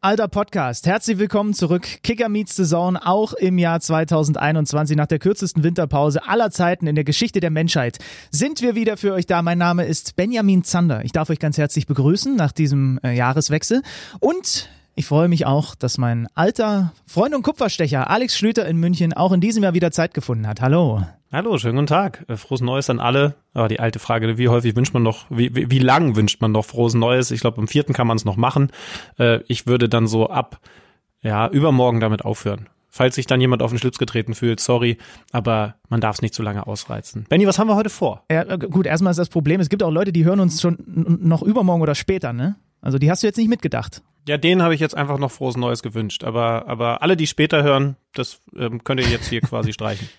alter Podcast. Herzlich willkommen zurück. Kicker Meets the Zone, auch im Jahr 2021, nach der kürzesten Winterpause aller Zeiten in der Geschichte der Menschheit, sind wir wieder für euch da. Mein Name ist Benjamin Zander. Ich darf euch ganz herzlich begrüßen nach diesem äh, Jahreswechsel. Und ich freue mich auch, dass mein alter Freund und Kupferstecher Alex Schlüter in München auch in diesem Jahr wieder Zeit gefunden hat. Hallo. Hallo, schönen guten Tag. Äh, frohes Neues an alle. Aber die alte Frage, wie häufig wünscht man noch, wie, wie, wie lang wünscht man noch frohes Neues? Ich glaube, am vierten kann man es noch machen. Äh, ich würde dann so ab, ja, übermorgen damit aufhören. Falls sich dann jemand auf den Schlips getreten fühlt, sorry, aber man darf es nicht zu lange ausreizen. Benny, was haben wir heute vor? Ja, äh, gut, erstmal ist das Problem, es gibt auch Leute, die hören uns schon noch übermorgen oder später, ne? Also die hast du jetzt nicht mitgedacht. Ja, denen habe ich jetzt einfach noch frohes Neues gewünscht. Aber, aber alle, die später hören, das ähm, könnt ihr jetzt hier quasi streichen.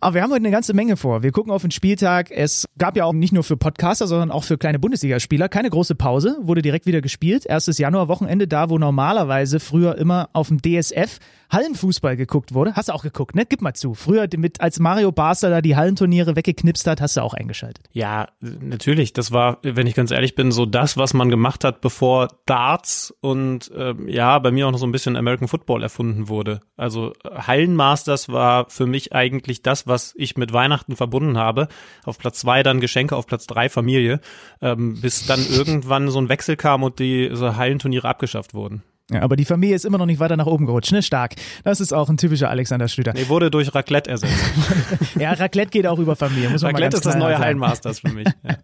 Aber wir haben heute eine ganze Menge vor. Wir gucken auf den Spieltag. Es gab ja auch nicht nur für Podcaster, sondern auch für kleine Bundesligaspieler keine große Pause. Wurde direkt wieder gespielt. Erstes Januarwochenende, da wo normalerweise früher immer auf dem DSF Hallenfußball geguckt wurde. Hast du auch geguckt, ne? Gib mal zu. Früher, mit, als Mario Basler da die Hallenturniere weggeknipst hat, hast du auch eingeschaltet. Ja, natürlich. Das war, wenn ich ganz ehrlich bin, so das, was man gemacht hat, bevor Darts und äh, ja, bei mir auch noch so ein bisschen American Football erfunden wurde. Also Hallenmasters war für mich eigentlich das, was ich mit Weihnachten verbunden habe. Auf Platz zwei dann Geschenke, auf Platz drei Familie, ähm, bis dann irgendwann so ein Wechsel kam und die so Hallenturniere abgeschafft wurden. Ja, aber die Familie ist immer noch nicht weiter nach oben gerutscht, ne? Stark. Das ist auch ein typischer Alexander Schlüter. Nee, wurde durch Raclette ersetzt. ja, Raclette geht auch über Familie, muss man Raclette ist das neue Hallenmasters für mich. Ja.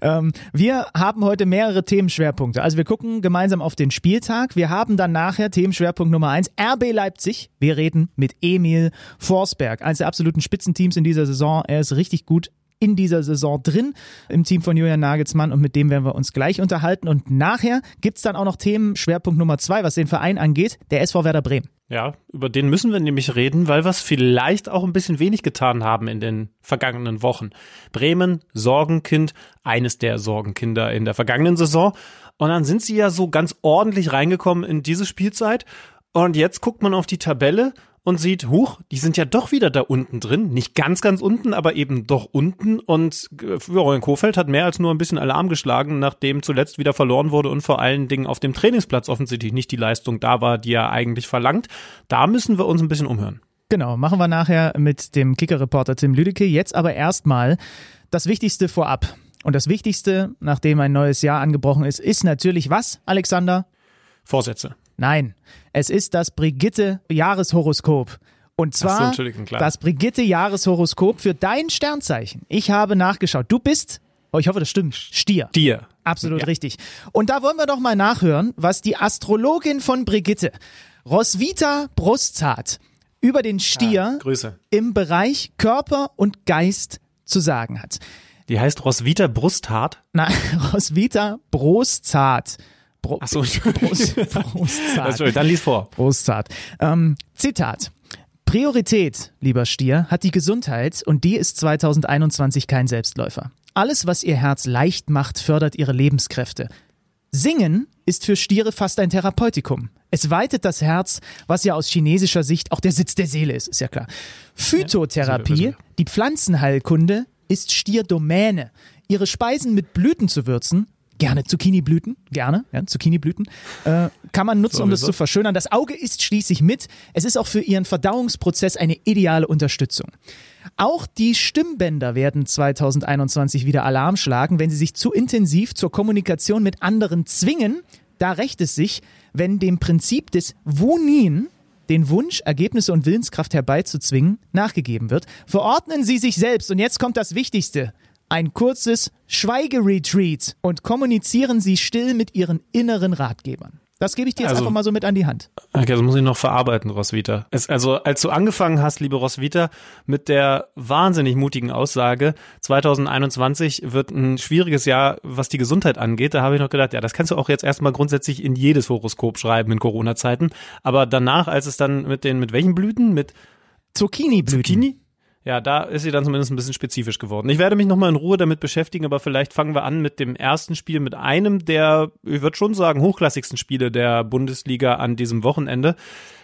ähm, wir haben heute mehrere Themenschwerpunkte. Also wir gucken gemeinsam auf den Spieltag. Wir haben dann nachher Themenschwerpunkt Nummer eins, RB Leipzig. Wir reden mit Emil Forsberg, eines der absoluten Spitzenteams in dieser Saison. Er ist richtig gut in dieser Saison drin im Team von Julian Nagelsmann und mit dem werden wir uns gleich unterhalten. Und nachher gibt's dann auch noch Themen, Schwerpunkt Nummer zwei, was den Verein angeht, der SV Werder Bremen. Ja, über den müssen wir nämlich reden, weil wir es vielleicht auch ein bisschen wenig getan haben in den vergangenen Wochen. Bremen, Sorgenkind, eines der Sorgenkinder in der vergangenen Saison. Und dann sind sie ja so ganz ordentlich reingekommen in diese Spielzeit. Und jetzt guckt man auf die Tabelle und sieht, huch, die sind ja doch wieder da unten drin. Nicht ganz, ganz unten, aber eben doch unten. Und Florian Kofeld hat mehr als nur ein bisschen Alarm geschlagen, nachdem zuletzt wieder verloren wurde und vor allen Dingen auf dem Trainingsplatz offensichtlich nicht die Leistung da war, die er eigentlich verlangt. Da müssen wir uns ein bisschen umhören. Genau, machen wir nachher mit dem Kicker-Reporter Tim Lüdecke. Jetzt aber erstmal das Wichtigste vorab. Und das Wichtigste, nachdem ein neues Jahr angebrochen ist, ist natürlich was, Alexander? Vorsätze. Nein, es ist das Brigitte-Jahreshoroskop. Und zwar so, das Brigitte-Jahreshoroskop für dein Sternzeichen. Ich habe nachgeschaut. Du bist, oh, ich hoffe, das stimmt, Stier. Stier. Absolut ja. richtig. Und da wollen wir doch mal nachhören, was die Astrologin von Brigitte, Roswitha Brustzart, über den Stier ja, im Bereich Körper und Geist zu sagen hat. Die heißt Roswitha Brusthart? Nein, Roswitha Brustzart. Bro Ach so, Brust, Brustzart. Dann lies vor. Brustzart. Ähm, Zitat. Priorität, lieber Stier, hat die Gesundheit und die ist 2021 kein Selbstläufer. Alles, was ihr Herz leicht macht, fördert ihre Lebenskräfte. Singen ist für Stiere fast ein Therapeutikum. Es weitet das Herz, was ja aus chinesischer Sicht auch der Sitz der Seele ist, ist ja klar. Phytotherapie, die Pflanzenheilkunde, ist Stierdomäne. Ihre Speisen mit Blüten zu würzen, gerne Zucchini-Blüten, gerne, ja, Zucchini-Blüten, äh, kann man nutzen, um das zu verschönern. Das Auge isst schließlich mit. Es ist auch für ihren Verdauungsprozess eine ideale Unterstützung. Auch die Stimmbänder werden 2021 wieder Alarm schlagen, wenn sie sich zu intensiv zur Kommunikation mit anderen zwingen. Da rächt es sich, wenn dem Prinzip des Wunin, den Wunsch, Ergebnisse und Willenskraft herbeizuzwingen, nachgegeben wird. Verordnen Sie sich selbst, und jetzt kommt das Wichtigste, ein kurzes Schweigeretreat und kommunizieren Sie still mit Ihren inneren Ratgebern. Das gebe ich dir jetzt also, einfach mal so mit an die Hand. Okay, das muss ich noch verarbeiten, Roswitha. Es, also, als du angefangen hast, liebe Roswitha, mit der wahnsinnig mutigen Aussage, 2021 wird ein schwieriges Jahr, was die Gesundheit angeht, da habe ich noch gedacht, ja, das kannst du auch jetzt erstmal grundsätzlich in jedes Horoskop schreiben in Corona-Zeiten. Aber danach, als es dann mit den, mit welchen Blüten? Mit Zucchini-Blüten. Zucchini? Ja, da ist sie dann zumindest ein bisschen spezifisch geworden. Ich werde mich nochmal in Ruhe damit beschäftigen, aber vielleicht fangen wir an mit dem ersten Spiel, mit einem der, ich würde schon sagen, hochklassigsten Spiele der Bundesliga an diesem Wochenende.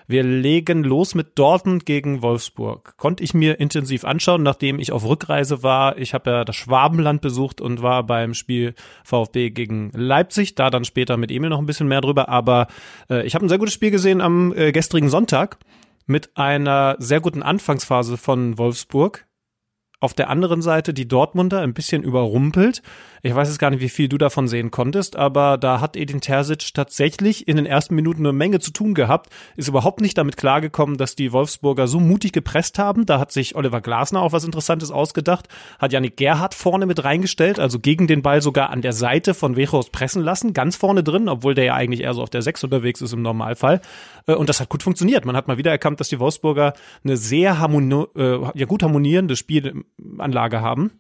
Wir legen los mit Dortmund gegen Wolfsburg. Konnte ich mir intensiv anschauen, nachdem ich auf Rückreise war. Ich habe ja das Schwabenland besucht und war beim Spiel VfB gegen Leipzig. Da dann später mit Emil noch ein bisschen mehr drüber. Aber äh, ich habe ein sehr gutes Spiel gesehen am äh, gestrigen Sonntag mit einer sehr guten Anfangsphase von Wolfsburg. Auf der anderen Seite die Dortmunder ein bisschen überrumpelt ich weiß jetzt gar nicht, wie viel du davon sehen konntest, aber da hat Edin Terzic tatsächlich in den ersten Minuten eine Menge zu tun gehabt, ist überhaupt nicht damit klargekommen, dass die Wolfsburger so mutig gepresst haben. Da hat sich Oliver Glasner auch was Interessantes ausgedacht, hat Janik Gerhardt vorne mit reingestellt, also gegen den Ball sogar an der Seite von Wechos pressen lassen, ganz vorne drin, obwohl der ja eigentlich eher so auf der Sechs unterwegs ist im Normalfall. Äh, und das hat gut funktioniert. Man hat mal wieder erkannt, dass die Wolfsburger eine sehr harmoni äh, ja, gut harmonierende Spielanlage haben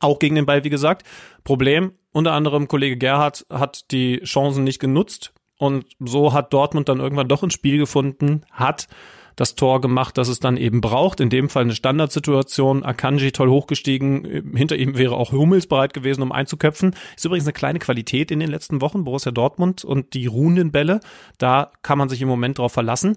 auch gegen den Ball, wie gesagt. Problem, unter anderem Kollege Gerhard hat die Chancen nicht genutzt und so hat Dortmund dann irgendwann doch ins Spiel gefunden, hat das Tor gemacht, das es dann eben braucht. In dem Fall eine Standardsituation. Akanji toll hochgestiegen. Hinter ihm wäre auch Hummels bereit gewesen, um einzuköpfen. Ist übrigens eine kleine Qualität in den letzten Wochen. Borussia Dortmund und die ruhenden Bälle. Da kann man sich im Moment drauf verlassen.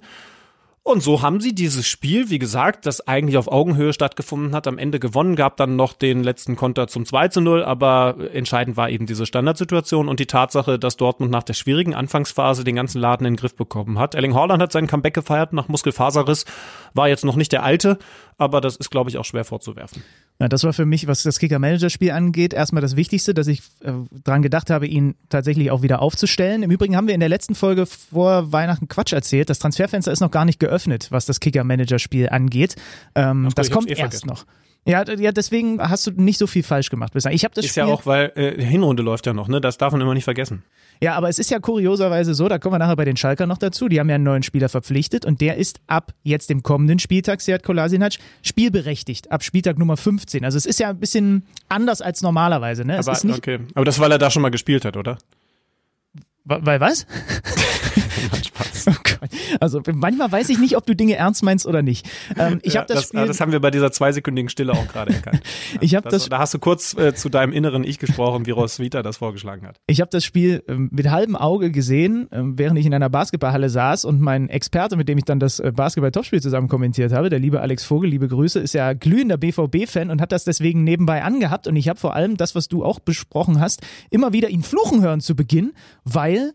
Und so haben sie dieses Spiel, wie gesagt, das eigentlich auf Augenhöhe stattgefunden hat, am Ende gewonnen, gab dann noch den letzten Konter zum 2 zu 0, aber entscheidend war eben diese Standardsituation und die Tatsache, dass Dortmund nach der schwierigen Anfangsphase den ganzen Laden in den Griff bekommen hat. Erling Haaland hat seinen Comeback gefeiert nach Muskelfaserriss, war jetzt noch nicht der alte, aber das ist, glaube ich, auch schwer vorzuwerfen. Ja, das war für mich, was das Kicker-Manager-Spiel angeht, erstmal das Wichtigste, dass ich äh, dran gedacht habe, ihn tatsächlich auch wieder aufzustellen. Im Übrigen haben wir in der letzten Folge vor Weihnachten Quatsch erzählt. Das Transferfenster ist noch gar nicht geöffnet, was das Kicker-Manager-Spiel angeht. Ähm, das kommt eh erst vergessen. noch. Ja, ja, deswegen hast du nicht so viel falsch gemacht bislang. Ich habe das ist Spiel ja auch, weil äh, Hinrunde läuft ja noch, ne? Das darf man immer nicht vergessen. Ja, aber es ist ja kurioserweise so, da kommen wir nachher bei den Schalker noch dazu, die haben ja einen neuen Spieler verpflichtet und der ist ab jetzt dem kommenden Spieltag, Seat Kolasinac, spielberechtigt, ab Spieltag Nummer 15. Also es ist ja ein bisschen anders als normalerweise, ne? Es aber, okay. aber das, weil er da schon mal gespielt hat, oder? Weil was? Spaß. Oh. Also manchmal weiß ich nicht, ob du Dinge ernst meinst oder nicht. Ähm, ich ja, hab das, das, Spiel, das haben wir bei dieser zweisekündigen Stille auch gerade erkannt. ich habe das, das, da hast du kurz äh, zu deinem inneren Ich gesprochen, wie Ross Vita das vorgeschlagen hat. Ich habe das Spiel äh, mit halbem Auge gesehen, äh, während ich in einer Basketballhalle saß und mein Experte, mit dem ich dann das äh, Basketball-Topspiel zusammen kommentiert habe, der liebe Alex Vogel, liebe Grüße, ist ja glühender BVB-Fan und hat das deswegen nebenbei angehabt und ich habe vor allem das, was du auch besprochen hast, immer wieder ihn fluchen hören zu Beginn, weil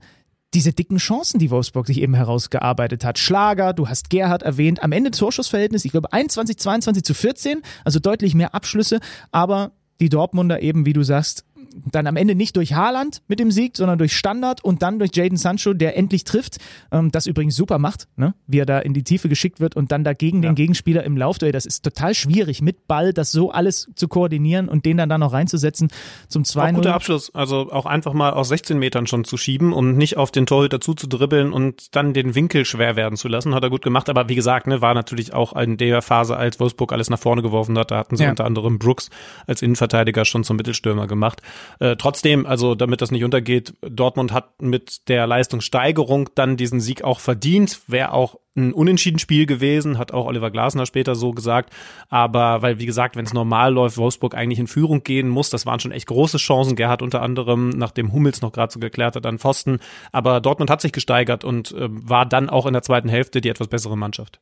diese dicken Chancen, die Wolfsburg sich eben herausgearbeitet hat. Schlager, du hast Gerhard erwähnt, am Ende Torschussverhältnis, ich glaube 21, 22 zu 14, also deutlich mehr Abschlüsse, aber die Dortmunder eben, wie du sagst, dann am Ende nicht durch Haaland mit dem Sieg, sondern durch Standard und dann durch Jaden Sancho, der endlich trifft. Ähm, das übrigens super macht, ne? wie er da in die Tiefe geschickt wird und dann dagegen ja. den Gegenspieler im Laufduell. Das ist total schwierig, mit Ball das so alles zu koordinieren und den dann da noch reinzusetzen zum 2-0. Guter Abschluss, also auch einfach mal aus 16 Metern schon zu schieben und nicht auf den Torhüter zuzudribbeln und dann den Winkel schwer werden zu lassen. Hat er gut gemacht, aber wie gesagt, ne, war natürlich auch in der Phase, als Wolfsburg alles nach vorne geworfen hat. Da hatten sie ja. unter anderem Brooks als Innenverteidiger schon zum Mittelstürmer gemacht. Äh, trotzdem, also damit das nicht untergeht, Dortmund hat mit der Leistungssteigerung dann diesen Sieg auch verdient. Wäre auch ein Unentschieden-Spiel gewesen, hat auch Oliver Glasner später so gesagt. Aber weil, wie gesagt, wenn es normal läuft, Wolfsburg eigentlich in Führung gehen muss, das waren schon echt große Chancen. Gerhard unter anderem, nachdem Hummels noch gerade so geklärt hat, an Pfosten. Aber Dortmund hat sich gesteigert und äh, war dann auch in der zweiten Hälfte die etwas bessere Mannschaft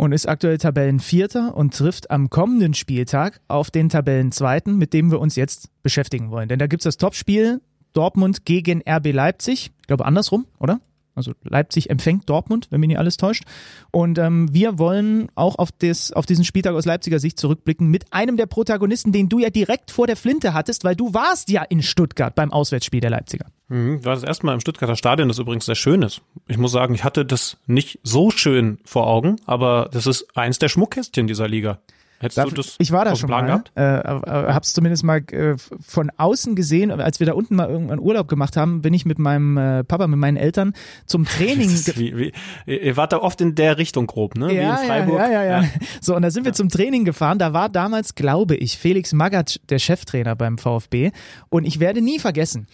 und ist aktuell Tabellenvierter und trifft am kommenden Spieltag auf den Tabellenzweiten, mit dem wir uns jetzt beschäftigen wollen. Denn da gibt es das Topspiel Dortmund gegen RB Leipzig. Ich glaube andersrum, oder? Also Leipzig empfängt Dortmund, wenn mich nicht alles täuscht. Und ähm, wir wollen auch auf, das, auf diesen Spieltag aus Leipziger Sicht zurückblicken mit einem der Protagonisten, den du ja direkt vor der Flinte hattest, weil du warst ja in Stuttgart beim Auswärtsspiel der Leipziger. Mhm, war das erste Mal im Stuttgarter Stadion, das übrigens sehr schön ist. Ich muss sagen, ich hatte das nicht so schön vor Augen, aber das ist eins der Schmuckkästchen dieser Liga. Hättest Darf, du das ich war da schon Plan mal, äh, äh, hab's zumindest mal äh, von außen gesehen, als wir da unten mal irgendwann Urlaub gemacht haben, bin ich mit meinem äh, Papa, mit meinen Eltern zum Training. wie, wie, ihr wart da oft in der Richtung grob, ne? Ja, wie in Freiburg. Ja, ja, ja, ja. So, und da sind wir zum Training gefahren. Da war damals, glaube ich, Felix Magath der Cheftrainer beim VfB. Und ich werde nie vergessen,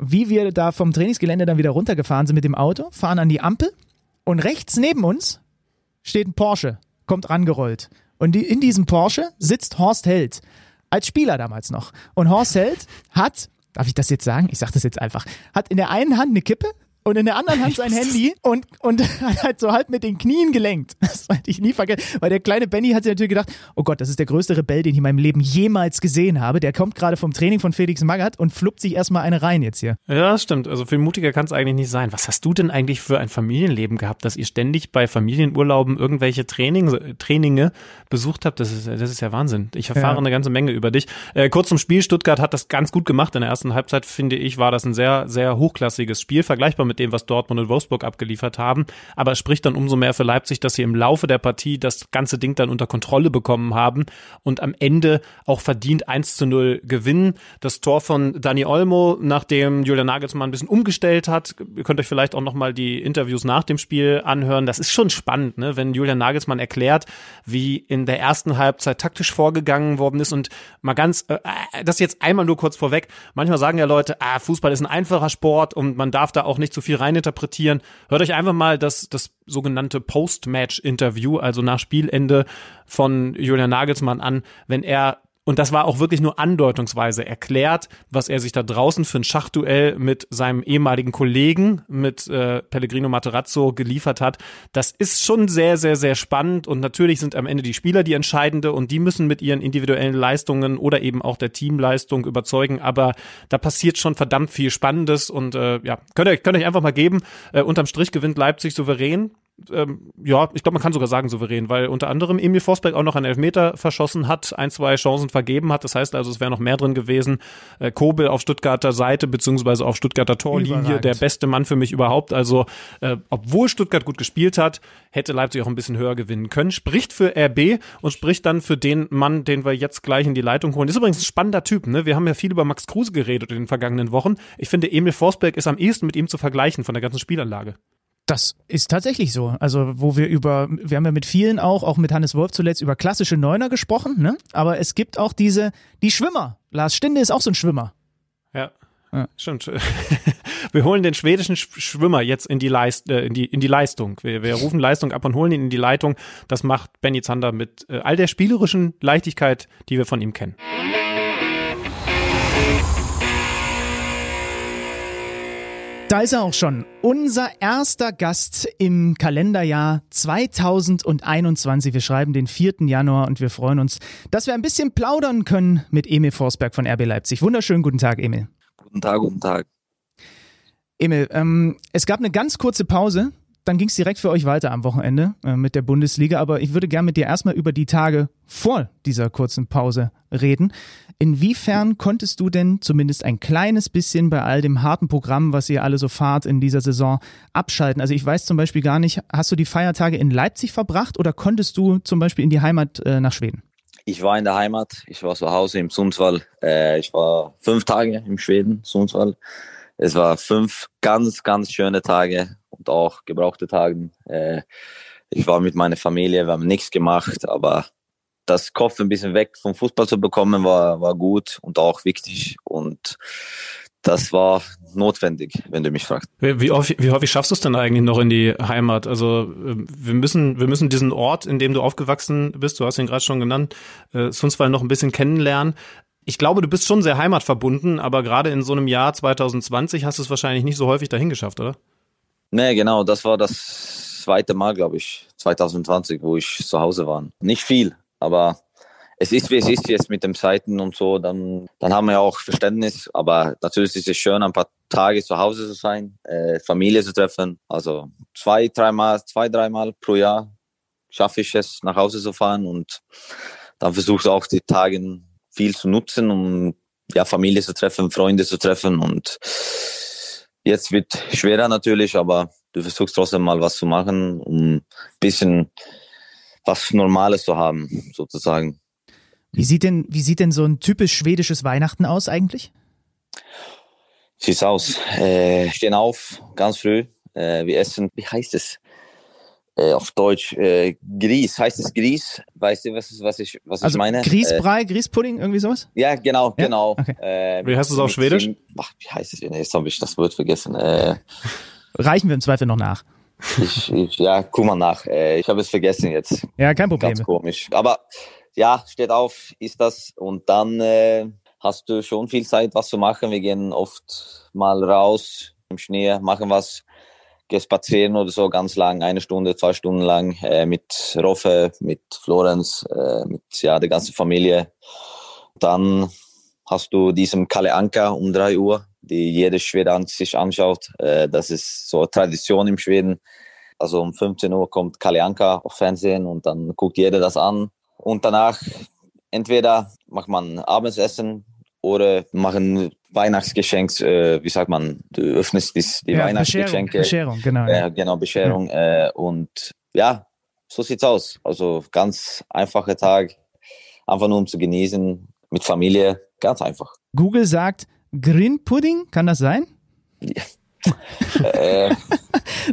wie wir da vom Trainingsgelände dann wieder runtergefahren sind mit dem Auto, fahren an die Ampel und rechts neben uns steht ein Porsche, kommt rangerollt. Und die, in diesem Porsche sitzt Horst Held. Als Spieler damals noch. Und Horst Held hat, darf ich das jetzt sagen? Ich sag das jetzt einfach, hat in der einen Hand eine Kippe und in der anderen Hand sein Handy und, und halt so halb mit den Knien gelenkt. Das werde ich nie vergessen. Weil der kleine Benny hat sich natürlich gedacht, oh Gott, das ist der größte Rebell, den ich in meinem Leben jemals gesehen habe. Der kommt gerade vom Training von Felix Magath und fluppt sich erstmal eine rein jetzt hier. Ja, stimmt. Also viel mutiger kann es eigentlich nicht sein. Was hast du denn eigentlich für ein Familienleben gehabt, dass ihr ständig bei Familienurlauben irgendwelche Trainings, Traininge besucht habt? Das ist, das ist ja Wahnsinn. Ich erfahre ja. eine ganze Menge über dich. Äh, kurz zum Spiel. Stuttgart hat das ganz gut gemacht. In der ersten Halbzeit, finde ich, war das ein sehr, sehr hochklassiges Spiel, vergleichbar mit dem, was Dortmund und Wolfsburg abgeliefert haben. Aber es spricht dann umso mehr für Leipzig, dass sie im Laufe der Partie das ganze Ding dann unter Kontrolle bekommen haben und am Ende auch verdient 1 zu 0 gewinnen. Das Tor von Dani Olmo, nachdem Julian Nagelsmann ein bisschen umgestellt hat, ihr könnt euch vielleicht auch nochmal die Interviews nach dem Spiel anhören. Das ist schon spannend, ne? wenn Julian Nagelsmann erklärt, wie in der ersten Halbzeit taktisch vorgegangen worden ist und mal ganz, äh, äh, das jetzt einmal nur kurz vorweg. Manchmal sagen ja Leute, ah, Fußball ist ein einfacher Sport und man darf da auch nicht zu viel reininterpretieren. Hört euch einfach mal das, das sogenannte Post-Match-Interview, also nach Spielende von Julian Nagelsmann an, wenn er und das war auch wirklich nur andeutungsweise erklärt, was er sich da draußen für ein Schachduell mit seinem ehemaligen Kollegen, mit äh, Pellegrino Materazzo geliefert hat. Das ist schon sehr, sehr, sehr spannend und natürlich sind am Ende die Spieler die entscheidende und die müssen mit ihren individuellen Leistungen oder eben auch der Teamleistung überzeugen, aber da passiert schon verdammt viel Spannendes und äh, ja, könnt ihr, könnt ihr euch einfach mal geben. Äh, unterm Strich gewinnt Leipzig souverän ähm, ja, ich glaube, man kann sogar sagen souverän, weil unter anderem Emil Forsberg auch noch einen Elfmeter verschossen hat, ein, zwei Chancen vergeben hat. Das heißt also, es wäre noch mehr drin gewesen. Äh, Kobel auf Stuttgarter Seite, beziehungsweise auf Stuttgarter Torlinie, Überragend. der beste Mann für mich überhaupt. Also, äh, obwohl Stuttgart gut gespielt hat, hätte Leipzig auch ein bisschen höher gewinnen können. Spricht für RB und spricht dann für den Mann, den wir jetzt gleich in die Leitung holen. Ist übrigens ein spannender Typ, ne? Wir haben ja viel über Max Kruse geredet in den vergangenen Wochen. Ich finde, Emil Forsberg ist am ehesten mit ihm zu vergleichen von der ganzen Spielanlage. Das ist tatsächlich so. Also, wo wir über, wir haben ja mit vielen auch, auch mit Hannes Wolf zuletzt über klassische Neuner gesprochen, ne? Aber es gibt auch diese, die Schwimmer. Lars Stinde ist auch so ein Schwimmer. Ja. Ja. Stimmt. Wir holen den schwedischen Schwimmer jetzt in die, Leist, äh, in die, in die Leistung. Wir, wir rufen Leistung ab und holen ihn in die Leitung. Das macht Benny Zander mit äh, all der spielerischen Leichtigkeit, die wir von ihm kennen. Da ist er auch schon. Unser erster Gast im Kalenderjahr 2021. Wir schreiben den 4. Januar und wir freuen uns, dass wir ein bisschen plaudern können mit Emil Forsberg von RB Leipzig. Wunderschönen guten Tag, Emil. Guten Tag, guten Tag. Emil, ähm, es gab eine ganz kurze Pause dann ging es direkt für euch weiter am Wochenende äh, mit der Bundesliga. Aber ich würde gerne mit dir erstmal über die Tage vor dieser kurzen Pause reden. Inwiefern konntest du denn zumindest ein kleines bisschen bei all dem harten Programm, was ihr alle so fahrt in dieser Saison, abschalten? Also ich weiß zum Beispiel gar nicht, hast du die Feiertage in Leipzig verbracht oder konntest du zum Beispiel in die Heimat äh, nach Schweden? Ich war in der Heimat, ich war zu Hause im Sundsvall. Äh, ich war fünf Tage im Schweden, Sundsvall. Es war fünf ganz, ganz schöne Tage und auch gebrauchte Tagen. Äh, ich war mit meiner Familie, wir haben nichts gemacht, aber das Kopf ein bisschen weg vom Fußball zu bekommen, war, war gut und auch wichtig. Und das war notwendig, wenn du mich fragst. Wie, häufig, wie häufig schaffst du es denn eigentlich noch in die Heimat? Also ähm, wir müssen, wir müssen diesen Ort, in dem du aufgewachsen bist, du hast ihn gerade schon genannt, äh, Sundsvall noch ein bisschen kennenlernen. Ich glaube, du bist schon sehr heimatverbunden, aber gerade in so einem Jahr 2020 hast du es wahrscheinlich nicht so häufig dahin geschafft, oder? Nee, genau, das war das zweite Mal, glaube ich, 2020, wo ich zu Hause war. Nicht viel, aber es ist, wie es ist jetzt mit den Zeiten und so, dann, dann haben wir auch Verständnis. Aber natürlich ist es schön, ein paar Tage zu Hause zu sein, äh, Familie zu treffen. Also zwei, dreimal, zwei, dreimal pro Jahr schaffe ich es, nach Hause zu fahren und dann versuche ich auch die Tage viel zu nutzen, um ja, Familie zu treffen, Freunde zu treffen und Jetzt wird schwerer natürlich, aber du versuchst trotzdem mal was zu machen, um ein bisschen was Normales zu haben, sozusagen. Wie sieht denn, wie sieht denn so ein typisch schwedisches Weihnachten aus eigentlich? Sieht aus. Äh, stehen auf, ganz früh. Äh, wir essen, wie heißt es? Äh, auf Deutsch äh, Grieß. Heißt es Grieß? Weißt du, was, was, ich, was also ich meine? Grießbrei, äh, Grießpudding, irgendwie sowas? Ja, genau, ja? genau. Okay. Äh, wie heißt es auf Schwedisch? ach, wie heißt es? Jetzt habe ich das Wort vergessen. Äh, Reichen wir im Zweifel noch nach. Ich, ich, ja, guck mal nach. Äh, ich habe es vergessen jetzt. Ja, kein Problem. Ganz komisch. Aber ja, steht auf, ist das. Und dann äh, hast du schon viel Zeit, was zu machen. Wir gehen oft mal raus im Schnee, machen was, gehen spazieren oder so ganz lang, eine Stunde, zwei Stunden lang äh, mit Roffe, mit Florenz, äh, mit ja, der ganzen Familie. Dann hast du diesen Kalle Anka um drei Uhr, die jeder Schwede sich anschaut. Äh, das ist so Tradition im Schweden. Also um 15 Uhr kommt Kalle Anka auf Fernsehen und dann guckt jeder das an. Und danach entweder macht man Abendessen oder machen Weihnachtsgeschenk, äh, wie sagt man, du öffnest die, die Ja, Weihnachtsgeschenke. Bescherung, genau. Ja, Ja. genau, Bescherung. Äh, und ja, so sieht's aus. Also ganz einfacher Tag, einfach nur um zu genießen, mit Familie, ganz einfach. Google sagt Green Pudding, kann das sein? Äh,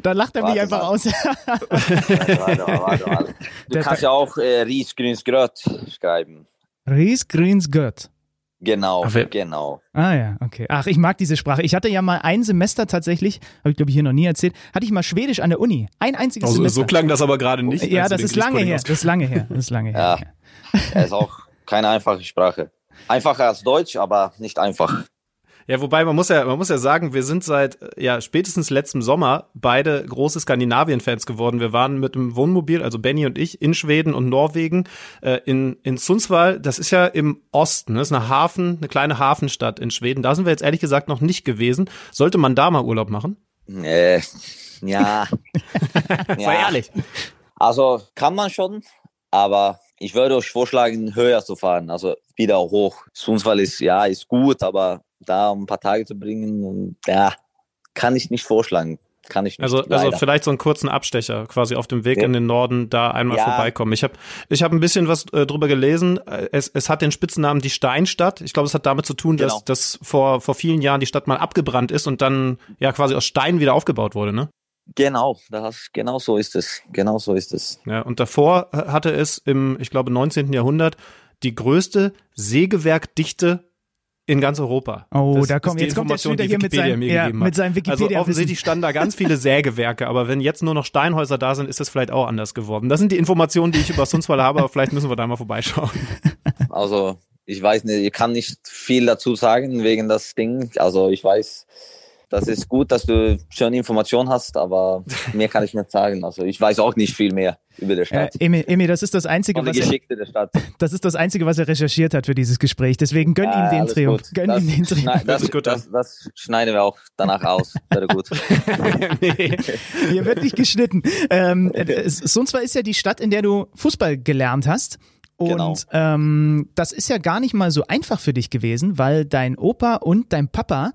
Da lacht er mich einfach mal. aus. warte, warte, warte. Du Der- kannst ja auch äh, Ries, Grüns, Gröt schreiben. Ries Greens Gött. Genau, Ach, genau. Ah ja, okay. Ach, ich mag diese Sprache. Ich hatte ja mal ein Semester tatsächlich, habe ich glaube ich hier noch nie erzählt, hatte ich mal Schwedisch an der Uni. Ein einziges Also, Semester. so klang das aber gerade nicht. ja, das ist lange her. Das ist lange her. Das ist lange her. Ja. Er ist auch keine einfache Sprache. Einfacher als Deutsch, aber nicht einfach. Ja, wobei man muss ja, man muss ja sagen, wir sind seit äh, ja spätestens letztem Sommer beide große Skandinavien-Fans geworden. Wir waren mit dem Wohnmobil, also Benny und ich, in Schweden und Norwegen, äh, in in Sundsvall. Das ist ja im Osten, ne? das ist eine Hafen, eine kleine Hafenstadt in Schweden. Da sind wir jetzt ehrlich gesagt noch nicht gewesen. Sollte man da mal Urlaub machen? Äh, ja. Sei ehrlich. Also kann man schon, aber ich würde euch vorschlagen, höher zu fahren, also wieder hoch. Sundsvall ist, ja, ist gut, aber da um ein paar Tage zu bringen, und, ja, kann ich nicht vorschlagen. Kann ich nicht. Also, also vielleicht so einen kurzen Abstecher quasi auf dem Weg Ja. in den Norden da einmal Ja. vorbeikommen. Ich habe ich hab ein bisschen was äh, drüber gelesen. Es, es hat den Spitznamen die Steinstadt. Ich glaube, es hat damit zu tun, Genau. dass, dass vor, vor vielen Jahren die Stadt mal abgebrannt ist und dann ja quasi aus Stein wieder aufgebaut wurde. Ne? Genau, das, genau so ist es. Genau so ist es. Ja, und davor äh, hatte es im, ich glaube, 19. Jahrhundert die größte Sägewerkdichte in ganz Europa. Oh, Das da kommt, die jetzt kommt der die hier mit Wikipedia seinem, mir ja, mit seinem Also Wikipedia-Wissen. offensichtlich standen da ganz viele Sägewerke, aber wenn jetzt nur noch Steinhäuser da sind, ist das vielleicht auch anders geworden. Das sind die Informationen, die ich über Sundsvall habe, aber vielleicht müssen wir da mal vorbeischauen. Also ich weiß nicht, ich kann nicht viel dazu sagen wegen das Ding. Also ich weiß, das ist gut, dass du schon Informationen hast, aber mehr kann ich nicht sagen. Also ich weiß auch nicht viel mehr über die äh, Stadt. Emi, Emi, das ist das Einzige, was er, Geschichte der Stadt. das ist das Einzige, was er recherchiert hat für dieses Gespräch. Deswegen gönn Ja, ihm den Triumph. gut. Gönn das, ihm den Triumph. schneid- das, sich gut das, das schneiden wir auch danach aus. Wäre gut. nee. Hier wird nicht geschnitten. Ähm, äh, Sundsvall ist ja die Stadt, in der du Fußball gelernt hast. Und Genau. ähm, das ist ja gar nicht mal so einfach für dich gewesen, weil dein Opa und dein Papa,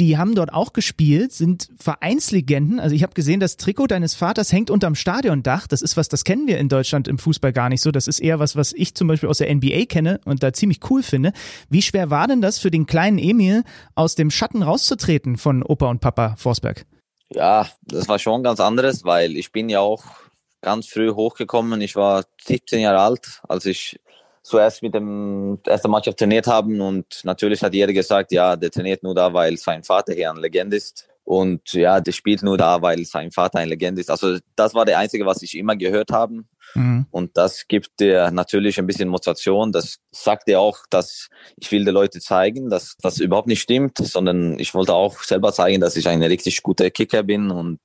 die haben dort auch gespielt, sind Vereinslegenden. Also ich habe gesehen, das Trikot deines Vaters hängt unterm Stadiondach. Das ist was, das kennen wir in Deutschland im Fußball gar nicht so. Das ist eher was, was ich zum Beispiel aus der NBA kenne und da ziemlich cool finde. Wie schwer war denn das für den kleinen Emil, aus dem Schatten rauszutreten von Opa und Papa Forsberg? Ja, das war schon ganz anderes, weil ich bin ja auch ganz früh hochgekommen. Ich war 17 Jahre alt, als ich zuerst mit dem ersten Mannschaft trainiert haben und natürlich hat jeder gesagt, ja, der trainiert nur da, weil sein Vater hier ein Legend ist und ja, der spielt nur da, weil sein Vater ein Legend ist. Also das war der einzige, was ich immer gehört habe Mhm. und das gibt dir natürlich ein bisschen Motivation. Das sagt dir auch, dass ich will den Leuten zeigen, dass das überhaupt nicht stimmt, sondern ich wollte auch selber zeigen, dass ich ein richtig guter Kicker bin und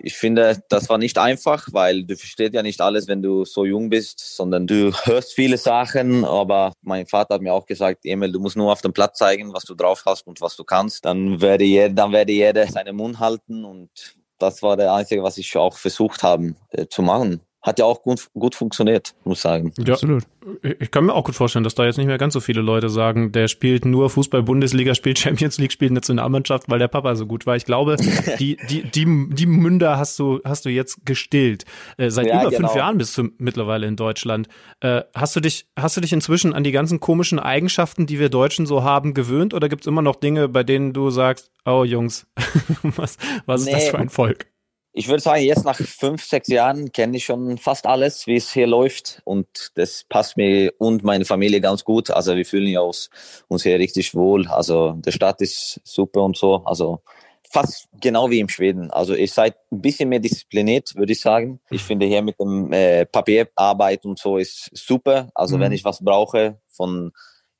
ich finde, das war nicht einfach, weil du verstehst ja nicht alles, wenn du so jung bist, sondern du hörst viele Sachen. Aber mein Vater hat mir auch gesagt, Emil, du musst nur auf dem Platz zeigen, was du drauf hast und was du kannst. Dann werde jeder, dann werde jeder seinen Mund halten und das war der einzige, was ich auch versucht habe äh, zu machen. Hat ja auch gut, gut funktioniert, muss ich sagen. Ja, Absolut. ich kann mir auch gut vorstellen, dass da jetzt nicht mehr ganz so viele Leute sagen, der spielt nur Fußball Bundesliga, spielt Champions League, spielt Nationalmannschaft, weil der Papa so gut war. Ich glaube, die die die die Münder hast du hast du jetzt gestillt. Äh, seit Ja, über genau. fünf Jahren bist du mittlerweile in Deutschland. Äh, hast du dich hast du dich inzwischen an die ganzen komischen Eigenschaften, die wir Deutschen so haben, gewöhnt oder gibt's immer noch Dinge, bei denen du sagst, oh Jungs, was was ist das Nee. für ein Volk? Ich würde sagen, jetzt nach fünf, sechs Jahren kenne ich schon fast alles, wie es hier läuft. Und das passt mir und meine Familie ganz gut. Also wir fühlen uns, uns hier richtig wohl. Also die Stadt ist super und so. Also fast genau wie im Schweden. Also ihr seid ein bisschen mehr diszipliniert, würde ich sagen. Ich finde hier mit dem äh, Papierarbeit und so ist super. Also mhm. wenn ich was brauche von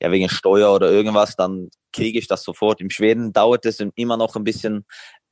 ja wegen Steuer oder irgendwas, dann kriege ich das sofort. Im Schweden dauert es immer noch ein bisschen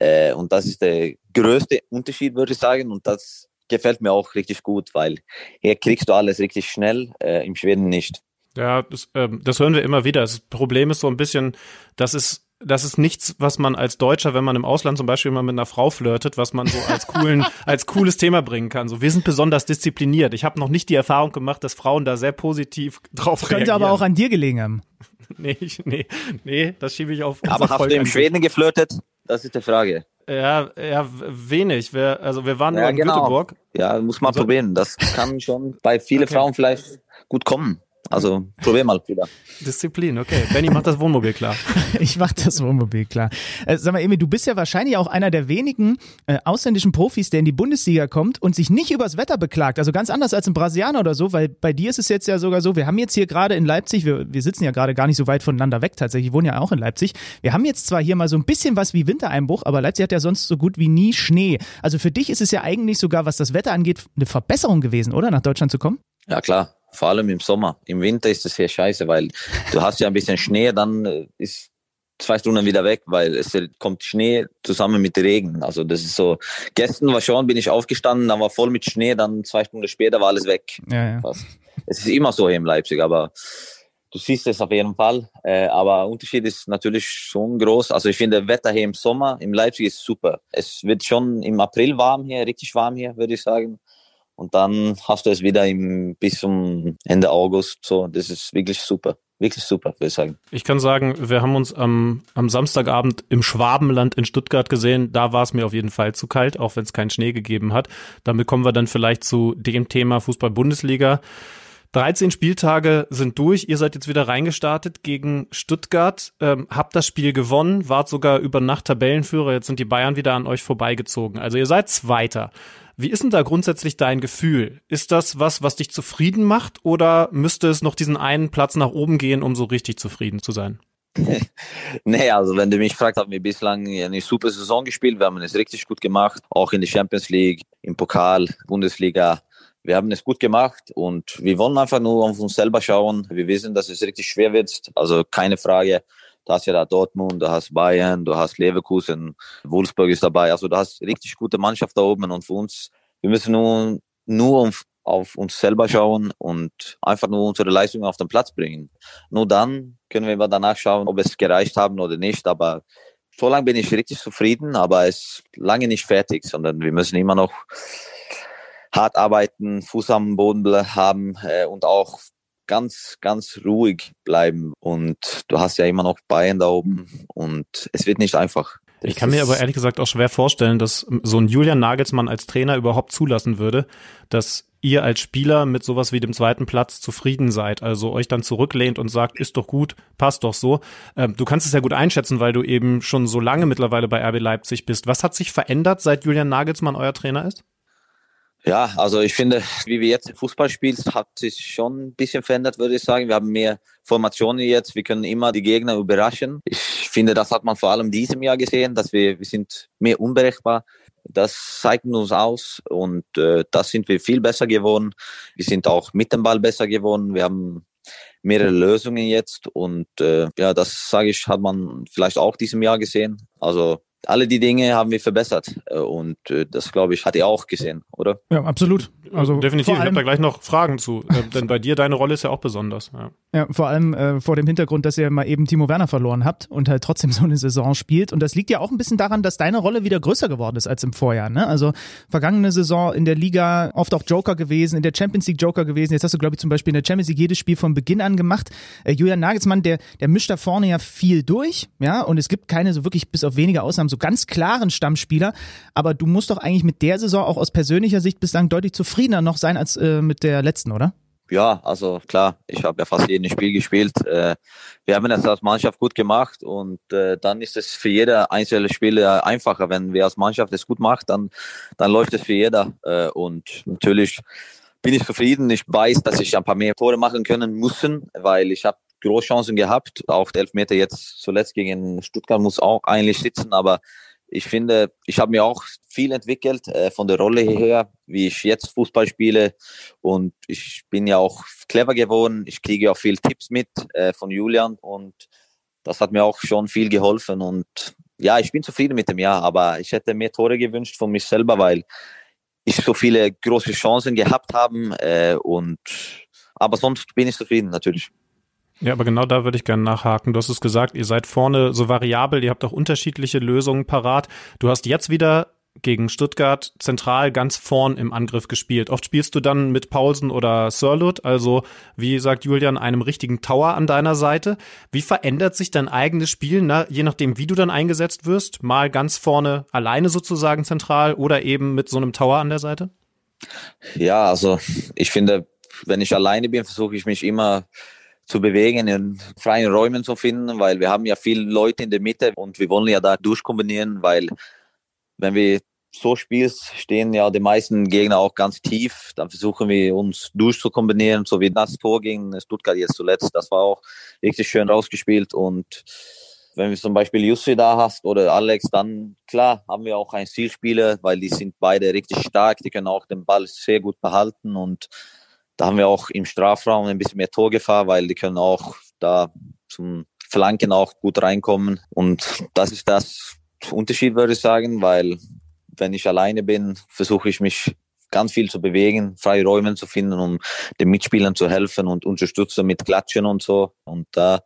äh, und das ist der größte Unterschied, würde ich sagen. Und das gefällt mir auch richtig gut, weil hier kriegst du alles richtig schnell, äh, im Schweden nicht. Ja, das, äh, das hören wir immer wieder. Das Problem ist so ein bisschen, dass es das ist nichts, was man als Deutscher, wenn man im Ausland zum Beispiel mal mit einer Frau flirtet, was man so als coolen, als cooles Thema bringen kann. So, wir sind besonders diszipliniert. Ich habe noch nicht die Erfahrung gemacht, dass Frauen da sehr positiv drauf das reagieren. Könnte aber auch an dir gelegen haben. nee, ich, nee, nee, das schiebe ich auf. Aber hast du im Schweden geflirtet? Das ist die Frage. Ja, ja, wenig. Wir, also wir waren ja, nur in genau. Göteborg. Ja, muss man probieren. Das kann schon bei vielen okay. Frauen vielleicht gut kommen. Also probier mal wieder. Disziplin, okay. Benny macht das Wohnmobil klar. ich mach das Wohnmobil klar. Äh, sag mal, Emil, du bist ja wahrscheinlich auch einer der wenigen äh, ausländischen Profis, der in die Bundesliga kommt und sich nicht übers Wetter beklagt. Also ganz anders als ein Brasilianer oder so, weil bei dir ist es jetzt ja sogar so, wir haben jetzt hier gerade in Leipzig, wir, wir sitzen ja gerade gar nicht so weit voneinander weg tatsächlich, ich wohne ja auch in Leipzig. Wir haben jetzt zwar hier mal so ein bisschen was wie Wintereinbruch, aber Leipzig hat ja sonst so gut wie nie Schnee. Also für dich ist es ja eigentlich sogar, was das Wetter angeht, eine Verbesserung gewesen, oder? Nach Deutschland zu kommen? Ja, klar vor allem im Sommer. Im Winter ist es sehr scheiße, weil du hast ja ein bisschen Schnee, dann äh, ist zwei Stunden wieder weg, weil es kommt Schnee zusammen mit Regen. Also das ist so. Gestern war schon, bin ich aufgestanden, dann war voll mit Schnee, dann zwei Stunden später war alles weg. Ja, ja. Es ist immer so hier in Leipzig, aber du siehst es auf jeden Fall. Äh, aber Unterschied ist natürlich schon groß. Also ich finde, Wetter hier im Sommer im Leipzig ist super. Es wird schon im April warm hier, richtig warm hier, würde ich sagen. Und dann hast du es wieder im, bis zum Ende August. So, das ist wirklich super. Wirklich super, würde ich sagen. Ich kann sagen, wir haben uns am, am Samstagabend im Schwabenland in Stuttgart gesehen. Da war es mir auf jeden Fall zu kalt, auch wenn es keinen Schnee gegeben hat. Damit kommen wir dann vielleicht zu dem Thema Fußball-Bundesliga. 13 Spieltage sind durch. Ihr seid jetzt wieder reingestartet gegen Stuttgart, ähm, habt das Spiel gewonnen, wart sogar über Nacht Tabellenführer. Jetzt sind die Bayern wieder an euch vorbeigezogen. Also ihr seid Zweiter. Wie ist denn da grundsätzlich dein Gefühl? Ist das was, was dich zufrieden macht oder müsste es noch diesen einen Platz nach oben gehen, um so richtig zufrieden zu sein? nee, also wenn du mich fragst, haben wir bislang eine super Saison gespielt. Wir haben es richtig gut gemacht, auch in der Champions League, im Pokal, Bundesliga. Wir haben es gut gemacht und wir wollen einfach nur auf uns selber schauen. Wir wissen, dass es richtig schwer wird, also keine Frage. Du hast ja da Dortmund, du hast Bayern, du hast Leverkusen, Wolfsburg ist dabei. Also du hast richtig gute Mannschaft da oben und für uns, wir müssen nur, nur auf uns selber schauen und einfach nur unsere Leistung auf den Platz bringen. Nur dann können wir danach schauen, ob es gereicht haben oder nicht. Aber so lange bin ich richtig zufrieden, aber es ist lange nicht fertig, sondern wir müssen immer noch hart arbeiten, Fuß am Boden haben äh, und auch ganz, ganz ruhig bleiben. Und du hast ja immer noch Bayern da oben und es wird nicht einfach. Das ich kann mir aber ehrlich gesagt auch schwer vorstellen, dass so ein Julian Nagelsmann als Trainer überhaupt zulassen würde, dass ihr als Spieler mit sowas wie dem zweiten Platz zufrieden seid, also euch dann zurücklehnt und sagt, ist doch gut, passt doch so. Ähm, du kannst es ja gut einschätzen, weil du eben schon so lange mittlerweile bei RB Leipzig bist. Was hat sich verändert, seit Julian Nagelsmann euer Trainer ist? Ja, also ich finde, wie wir jetzt Fußball spielen, hat sich schon ein bisschen verändert, würde ich sagen. Wir haben mehr Formationen jetzt. Wir können immer die Gegner überraschen. Ich finde, das hat man vor allem diesem Jahr gesehen, dass wir, wir sind mehr unberechenbar. Das zeigt uns aus und äh, das sind wir viel besser geworden. Wir sind auch mit dem Ball besser geworden. Wir haben mehrere Lösungen jetzt und äh, ja, das sage ich, hat man vielleicht auch diesem Jahr gesehen. Also alle die Dinge haben wir verbessert äh, und äh, das glaube ich hat ihr auch gesehen, oder? Ja, absolut. Also definitiv. Ich habe da gleich noch Fragen zu, äh, denn bei dir deine Rolle ist ja auch besonders. Ja, ja vor allem äh, vor dem Hintergrund, dass ihr mal eben Timo Werner verloren habt und halt trotzdem so eine Saison spielt und das liegt ja auch ein bisschen daran, dass deine Rolle wieder größer geworden ist als im Vorjahr. Ne? Also vergangene Saison in der Liga oft auch Joker gewesen, in der Champions League Joker gewesen. Jetzt hast du glaube ich zum Beispiel in der Champions League jedes Spiel von Beginn an gemacht. Äh, Julian Nagelsmann, der der mischt da vorne ja viel durch, ja und es gibt keine so wirklich bis auf wenige Ausnahmen so ganz klaren Stammspieler. Aber du musst doch eigentlich mit der Saison auch aus persönlicher Sicht bislang deutlich zufriedener noch sein als äh, mit der letzten, oder? Ja, also klar, ich habe ja fast jedes Spiel gespielt. Äh, wir haben das als Mannschaft gut gemacht und äh, dann ist es für jeder einzelne Spieler einfacher. Wenn wir als Mannschaft es gut macht, dann, dann läuft es für jeder. Äh, und natürlich bin ich zufrieden. Ich weiß, dass ich ein paar mehr Tore machen können müssen, weil ich habe Großchancen gehabt. Auch der Elfmeter jetzt zuletzt gegen Stuttgart muss auch eigentlich sitzen, aber Ich finde, ich habe mir auch viel entwickelt äh, von der Rolle her, wie ich jetzt Fußball spiele. Und ich bin ja auch clever geworden. Ich kriege auch viel Tipps mit äh, von Julian und das hat mir auch schon viel geholfen. Und ja, ich bin zufrieden mit dem Jahr, aber ich hätte mehr Tore gewünscht von mich selber, weil ich so viele große Chancen gehabt habe. Äh, und aber sonst bin ich zufrieden natürlich. Ja, aber genau da würde ich gerne nachhaken. Du hast es gesagt, ihr seid vorne so variabel, ihr habt auch unterschiedliche Lösungen parat. Du hast jetzt wieder gegen Stuttgart zentral ganz vorn im Angriff gespielt. Oft spielst du dann mit Paulsen oder Sörlut, also wie sagt Julian, einem richtigen Tower an deiner Seite. Wie verändert sich dein eigenes Spiel, na, je nachdem, wie du dann eingesetzt wirst? Mal ganz vorne alleine sozusagen zentral oder eben mit so einem Tower an der Seite? Ja, also ich finde, wenn ich alleine bin, versuche ich mich immer zu bewegen, in freien Räumen zu finden, weil wir haben ja viele Leute in der Mitte und wir wollen ja da durchkombinieren, weil wenn wir so spielst, stehen ja die meisten Gegner auch ganz tief. Dann versuchen wir uns durchzukombinieren, so wie das Tor gegen Stuttgart jetzt zuletzt. Das war auch richtig schön rausgespielt. Und wenn wir zum Beispiel Jussi da hast oder Alex, dann klar haben wir auch einen Zielspieler, weil die sind beide richtig stark. Die können auch den Ball sehr gut behalten. Und da haben wir auch im Strafraum ein bisschen mehr Torgefahr, weil die können auch da zum Flanken auch gut reinkommen. Und das ist das, Unterschied, würde ich sagen, weil wenn ich alleine bin, versuche ich mich ganz viel zu bewegen, freie Räume zu finden, um den Mitspielern zu helfen und unterstützen mit Klatschen und so. Und da,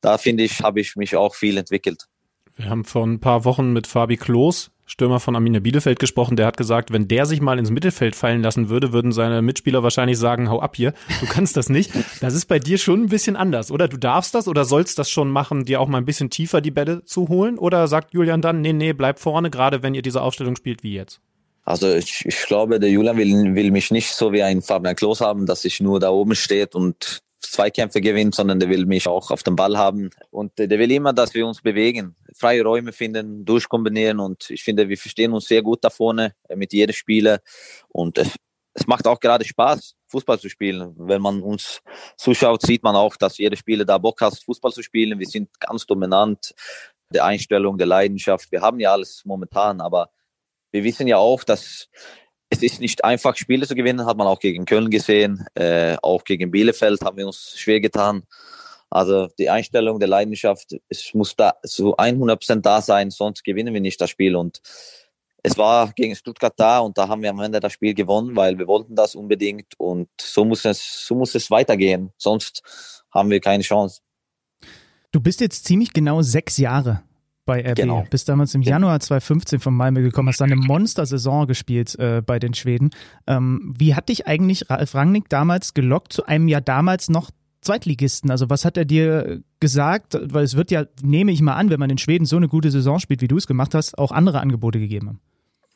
da finde ich, habe ich mich auch viel entwickelt. Wir haben vor ein paar Wochen mit Fabi Klos Stürmer von Arminia Bielefeld gesprochen, der hat gesagt, wenn der sich mal ins Mittelfeld fallen lassen würde, würden seine Mitspieler wahrscheinlich sagen, hau ab hier, du kannst das nicht. Das ist bei dir schon ein bisschen anders, oder? Du darfst das oder sollst das schon machen, dir auch mal ein bisschen tiefer die Bälle zu holen? Oder sagt Julian dann, nee, nee, bleib vorne, gerade wenn ihr diese Aufstellung spielt wie jetzt? Also ich, ich glaube, der Julian will, will mich nicht so wie ein Fabian Klos haben, dass ich nur da oben steht und Zweikämpfe gewinnt, sondern der will mich auch auf dem Ball haben. Und der will immer, dass wir uns bewegen, freie Räume finden, durchkombinieren. Und ich finde, wir verstehen uns sehr gut da vorne äh, mit jedem Spieler. Und es, es macht auch gerade Spaß, Fußball zu spielen. Wenn man uns zuschaut, sieht man auch, dass jeder Spieler da Bock hat, Fußball zu spielen. Wir sind ganz dominant der Einstellung, der Leidenschaft. Wir haben ja alles momentan, aber wir wissen ja auch, dass es ist nicht einfach, Spiele zu gewinnen, hat man auch gegen Köln gesehen. Äh, auch gegen Bielefeld haben wir uns schwer getan. Also die Einstellung der Leidenschaft, es muss da zu 100 Prozent da sein, sonst gewinnen wir nicht das Spiel. Und es war gegen Stuttgart da und da haben wir am Ende das Spiel gewonnen, weil wir wollten das unbedingt und so muss es, so muss es weitergehen. Sonst haben wir keine Chance. Du bist jetzt ziemlich genau sechs Jahre bei RB. Genau. Bist damals im Januar 2015 von Malmö gekommen, hast dann eine Monster-Saison gespielt äh, bei den Schweden. Ähm, wie hat dich eigentlich Ralf Rangnick damals gelockt zu einem ja damals noch Zweitligisten? Also was hat er dir gesagt? Weil es wird ja, nehme ich mal an, wenn man in Schweden so eine gute Saison spielt, wie du es gemacht hast, auch andere Angebote gegeben haben.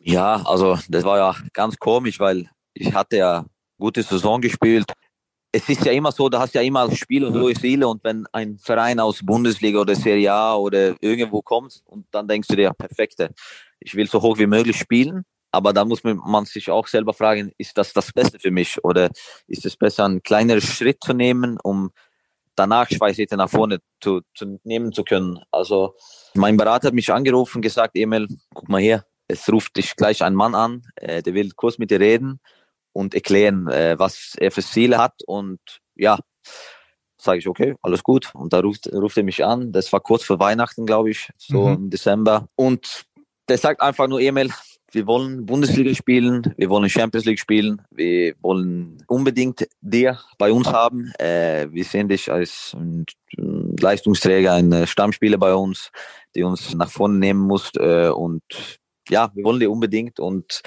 Ja, also das war ja ganz komisch, weil ich hatte ja gute Saison gespielt es ist ja immer so, du hast ja immer Spiel und hohe Ziele und wenn ein Verein aus Bundesliga oder Serie A oder irgendwo kommt und dann denkst du dir, perfekte, ich will so hoch wie möglich spielen, aber da muss man sich auch selber fragen, ist das das Beste für mich oder ist es besser, einen kleineren Schritt zu nehmen, um danach Schweißhätte nach vorne zu, zu nehmen zu können. Also mein Berater hat mich angerufen und gesagt, Emil, guck mal hier, es ruft dich gleich ein Mann an, äh, der will kurz mit dir reden und erklären, äh, was er für Ziele hat. Und ja, sage ich, okay, alles gut. Und da ruft, ruft er mich an. Das war kurz vor Weihnachten, glaube ich, so mhm. im Dezember. Und der sagt einfach nur, Emil, wir wollen Bundesliga spielen, wir wollen Champions League spielen, wir wollen unbedingt dir bei uns haben. Äh, wir sehen dich als Leistungsträger, ein Stammspieler bei uns, die uns nach vorne nehmen muss. Äh, und ja, wir wollen die unbedingt und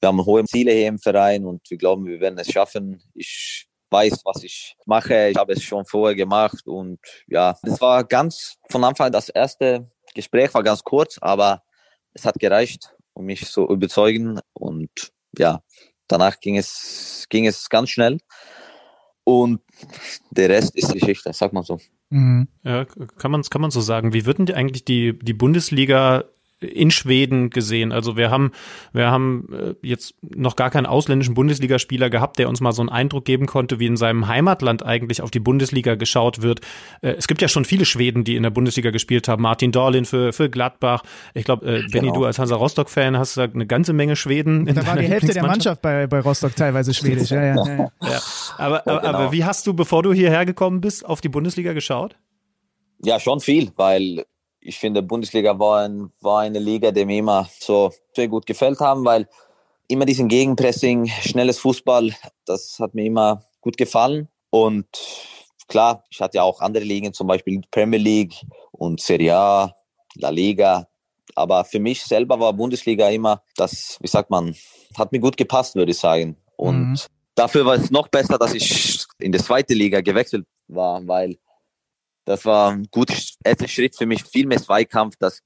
wir haben hohe Ziele hier im Verein und wir glauben, wir werden es schaffen. Ich weiß, was ich mache. Ich habe es schon vorher gemacht und ja, das war ganz von Anfang an das erste Gespräch war ganz kurz, aber es hat gereicht, um mich zu überzeugen und ja, danach ging es ging es ganz schnell und der Rest ist Geschichte, sag mal so. Mhm. Ja, kann man kann man so sagen. Wie würden die eigentlich die die Bundesliga in Schweden gesehen? Also wir haben, wir haben äh, jetzt noch gar keinen ausländischen Bundesligaspieler gehabt, der uns mal so einen Eindruck geben konnte, wie in seinem Heimatland eigentlich auf die Bundesliga geschaut wird. Äh, es gibt ja schon viele Schweden, die in der Bundesliga gespielt haben. Martin Dorlin für, für Gladbach. Ich glaube, äh, Benny, genau. du als Hansa Rostock-Fan hast da eine ganze Menge Schweden. Da war die Hälfte der Mannschaft bei, bei Rostock teilweise schwedisch. Ja, ja, ja. ja. Aber, aber, genau. aber wie hast du, bevor du hierher gekommen bist, auf die Bundesliga geschaut? Ja, schon viel, weil ich finde, Bundesliga war, ein, war eine Liga, die mir immer so sehr gut gefällt haben, weil immer diesen Gegenpressing, schnelles Fußball, das hat mir immer gut gefallen. Und klar, ich hatte ja auch andere Ligen, zum Beispiel Premier League und Serie A, La Liga. Aber für mich selber war Bundesliga immer, das, wie sagt man, hat mir gut gepasst, würde ich sagen. Und mhm. dafür war es noch besser, dass ich in die zweite Liga gewechselt war, weil das war ein guter erster Schritt für mich. Viel mehr Zweikampf, das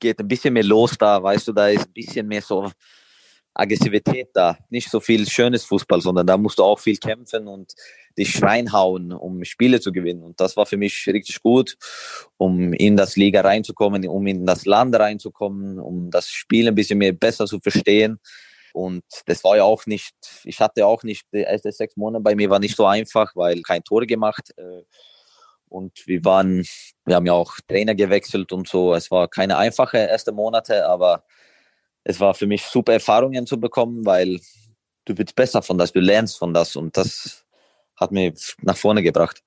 geht ein bisschen mehr los da, weißt du, da ist ein bisschen mehr so Aggressivität da. Nicht so viel schönes Fußball, sondern da musst du auch viel kämpfen und dich reinhauen, um Spiele zu gewinnen. Und das war für mich richtig gut, um in das Liga reinzukommen, um in das Land reinzukommen, um das Spiel ein bisschen mehr besser zu verstehen. Und das war ja auch nicht, ich hatte auch nicht, die ersten sechs Monate bei mir war nicht so einfach, weil kein Tor gemacht. Äh, und wir waren, wir haben ja auch Trainer gewechselt und so. Es war keine einfache erste Monate, aber es war für mich super Erfahrungen zu bekommen, weil du bist besser von das, du lernst von das und das hat mir nach vorne gebracht.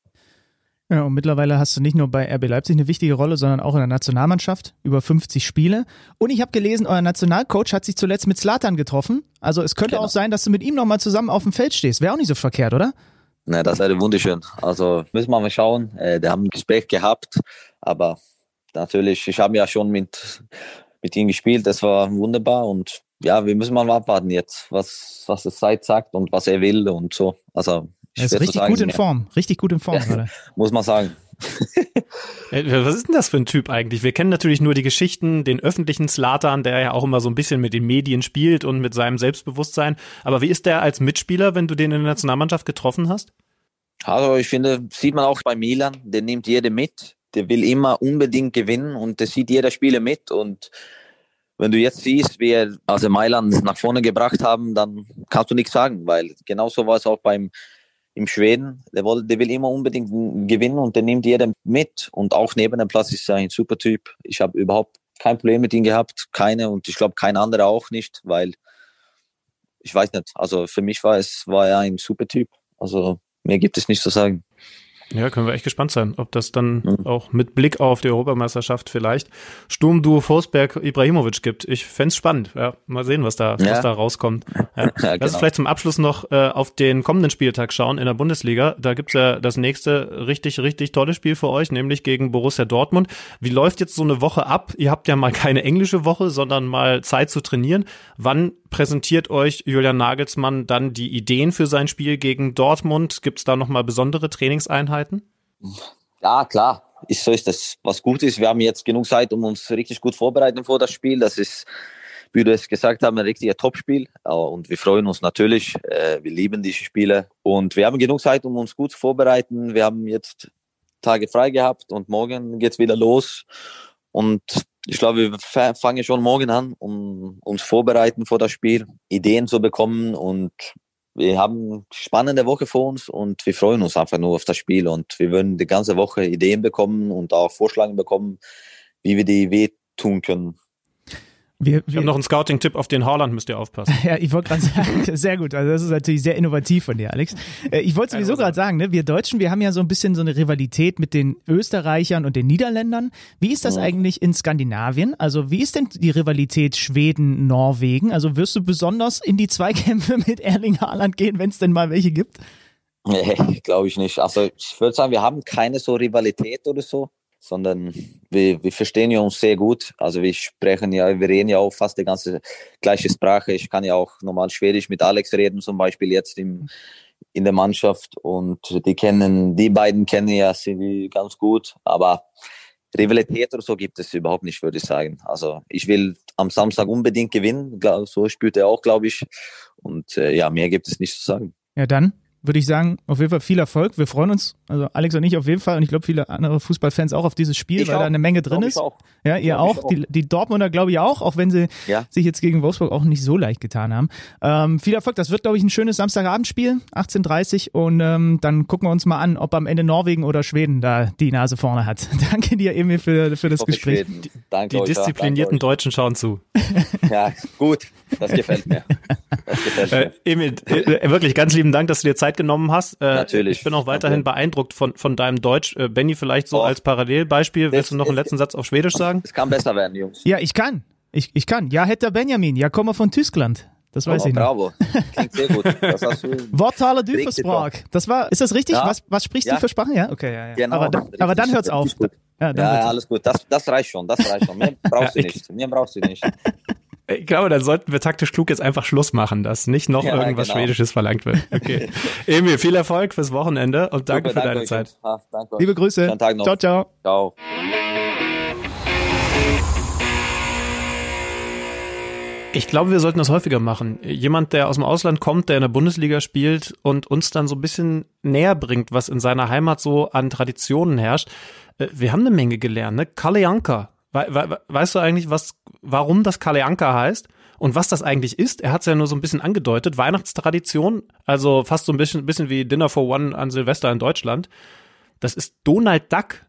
Ja, und mittlerweile hast du nicht nur bei RB Leipzig eine wichtige Rolle, sondern auch in der Nationalmannschaft, über 50 Spiele. Und ich habe gelesen, euer Nationalcoach hat sich zuletzt mit Slatan getroffen. Also es könnte genau. auch sein, dass du mit ihm nochmal zusammen auf dem Feld stehst. Wäre auch nicht so verkehrt, oder? Ne, das wäre wunderschön. Also müssen wir mal schauen. Äh, die haben ein Gespräch gehabt, aber natürlich, ich habe ja schon mit, mit ihm gespielt, das war wunderbar und ja, wir müssen mal abwarten jetzt, was, was die Zeit sagt und was er will und so. Also er ist richtig sagen, gut in Form, richtig gut in Form gerade. Muss man sagen. Was ist denn das für ein Typ eigentlich? Wir kennen natürlich nur die Geschichten, den öffentlichen Slatan, der ja auch immer so ein bisschen mit den Medien spielt und mit seinem Selbstbewusstsein. Aber wie ist der als Mitspieler, wenn du den in der Nationalmannschaft getroffen hast? Also ich finde, sieht man auch bei Milan, der nimmt jede mit. Der will immer unbedingt gewinnen und der sieht jeder Spieler mit. Und wenn du jetzt siehst, wie er also Mailand nach vorne gebracht haben, dann kannst du nichts sagen, weil genauso war es auch beim im Schweden. Der, will, der will immer unbedingt gewinnen und der nimmt jeder mit. Und auch neben dem Platz ist er ein super Typ. Ich habe überhaupt kein Problem mit ihm gehabt, keine und ich glaube kein anderer auch nicht, weil ich weiß nicht. Also für mich war es war er ein super Typ. Also mehr gibt es nicht zu sagen. Ja, können wir echt gespannt sein, ob das dann mhm. auch mit Blick auf die Europameisterschaft vielleicht Sturmduo Forsberg Ibrahimovic gibt. Ich fände spannend. Ja, mal sehen, was da, ja. was da rauskommt. Ja. ja genau. Lass uns vielleicht zum Abschluss noch äh, auf den kommenden Spieltag schauen in der Bundesliga. Da gibt's ja das nächste richtig, richtig tolle Spiel für euch, nämlich gegen Borussia Dortmund. Wie läuft jetzt so eine Woche ab? Ihr habt ja mal keine englische Woche, sondern mal Zeit zu trainieren. Wann präsentiert euch Julian Nagelsmann dann die Ideen für sein Spiel gegen Dortmund? Gibt's da nochmal besondere Trainingseinheiten? Einheiten? Ja, klar. Ist, so ist das. Was gut ist, wir haben jetzt genug Zeit, um uns richtig gut vorbereiten vor das Spiel. Das ist, wie du es gesagt hast, ein richtiger Topspiel. Und wir freuen uns natürlich. Äh, wir lieben diese Spiele. Und wir haben genug Zeit, um uns gut vorbereiten. Wir haben jetzt Tage frei gehabt und morgen geht es wieder los. Und ich glaube, wir fangen schon morgen an, um uns vorbereiten vor das Spiel, Ideen zu bekommen und wir haben eine spannende Woche vor uns und wir freuen uns einfach nur auf das Spiel und wir würden die ganze Woche Ideen bekommen und auch Vorschläge bekommen, wie wir die wehtun können. Wir, wir ich habe noch einen Scouting-Tipp auf den Haaland, müsst ihr aufpassen. ja, ich wollte gerade sagen, sehr gut. Also das ist natürlich sehr innovativ von dir, Alex. Äh, ich wollte sowieso gerade sagen, ne, wir Deutschen, wir haben ja so ein bisschen so eine Rivalität mit den Österreichern und den Niederländern. Wie ist das ja. eigentlich in Skandinavien? Also wie ist denn die Rivalität Schweden-Norwegen? Also wirst du besonders in die Zweikämpfe mit Erling Haaland gehen, wenn es denn mal welche gibt? Nee, glaube ich nicht. Also ich würde sagen, wir haben keine so Rivalität oder so sondern wir, wir verstehen ja uns sehr gut. Also wir sprechen ja, wir reden ja auch fast die ganze gleiche Sprache. Ich kann ja auch normal Schwedisch mit Alex reden, zum Beispiel jetzt im, in der Mannschaft und die kennen, die beiden kennen ja sie ganz gut, aber Rivalität oder so gibt es überhaupt nicht, würde ich sagen. Also ich will am Samstag unbedingt gewinnen, so spielt er auch, glaube ich. Und äh, ja, mehr gibt es nicht zu sagen. Ja, dann würde ich sagen, auf jeden Fall viel Erfolg. Wir freuen uns, also Alex und ich auf jeden Fall und ich glaube viele andere Fußballfans auch auf dieses Spiel, Ich weil auch. da eine Menge drin ist. auch. Ja, ihr auch. auch. Die, die Dortmunder glaube ich auch, auch wenn sie Ja. sich jetzt gegen Wolfsburg auch nicht so leicht getan haben. Ähm, viel Erfolg. Das wird, glaube ich, ein schönes Samstagabendspiel, 18.30 und ähm, dann gucken wir uns mal an, ob am Ende Norwegen oder Schweden da die Nase vorne hat. Danke dir, Emil, für, für das Gespräch. Danke Die disziplinierten Danke Deutschen schauen zu. Ja, gut. Das gefällt mir. Das gefällt mir. Äh, Emil, äh, wirklich ganz lieben Dank, dass du dir Zeit genommen hast. Äh, Natürlich. Ich bin auch weiterhin Danke. beeindruckt von, von deinem Deutsch. Äh, Benny, vielleicht so Oh. als Parallelbeispiel. Willst du noch einen letzten Satz auf Schwedisch sagen? Es kann besser werden, Jungs. Ja, ich kann. Ich, ich kann. Ja, hätte Benjamin. Ja, komme von Tyskland. Das weiß oh, ich noch. bravo. Klingt sehr gut. Das hast du. Wortale du Richtig Sprach. Das war, ist das richtig? Ja. Was, was sprichst Ja. du für Sprachen? Ja, okay, ja, ja. Genau, aber, da, aber dann hört's auf. Ja, dann Ja, ja, auf. alles gut. Das, das reicht schon. Das reicht schon. Mehr brauchst du nicht. Mehr brauchst du nicht. Ich glaube, dann sollten wir taktisch klug jetzt einfach Schluss machen, dass nicht noch Ja, irgendwas genau. Schwedisches verlangt wird. Okay. Emil, viel Erfolg fürs Wochenende und danke Super, für deine euch, Zeit. Ah, danke. Liebe Grüße. Schönen Tag noch. Ciao, ciao. Ciao. Ich glaube, wir sollten das häufiger machen. Jemand, der aus dem Ausland kommt, der in der Bundesliga spielt und uns dann so ein bisschen näher bringt, was in seiner Heimat so an Traditionen herrscht. Äh, Wir haben eine Menge gelernt, ne? Kaleanka. We we weißt du eigentlich, was, warum das Kaleanka heißt? Und was das eigentlich ist? Er hat es ja nur so ein bisschen angedeutet. Weihnachtstradition, also fast so ein bisschen, bisschen wie Dinner for One an Silvester in Deutschland. Das ist Donald Duck.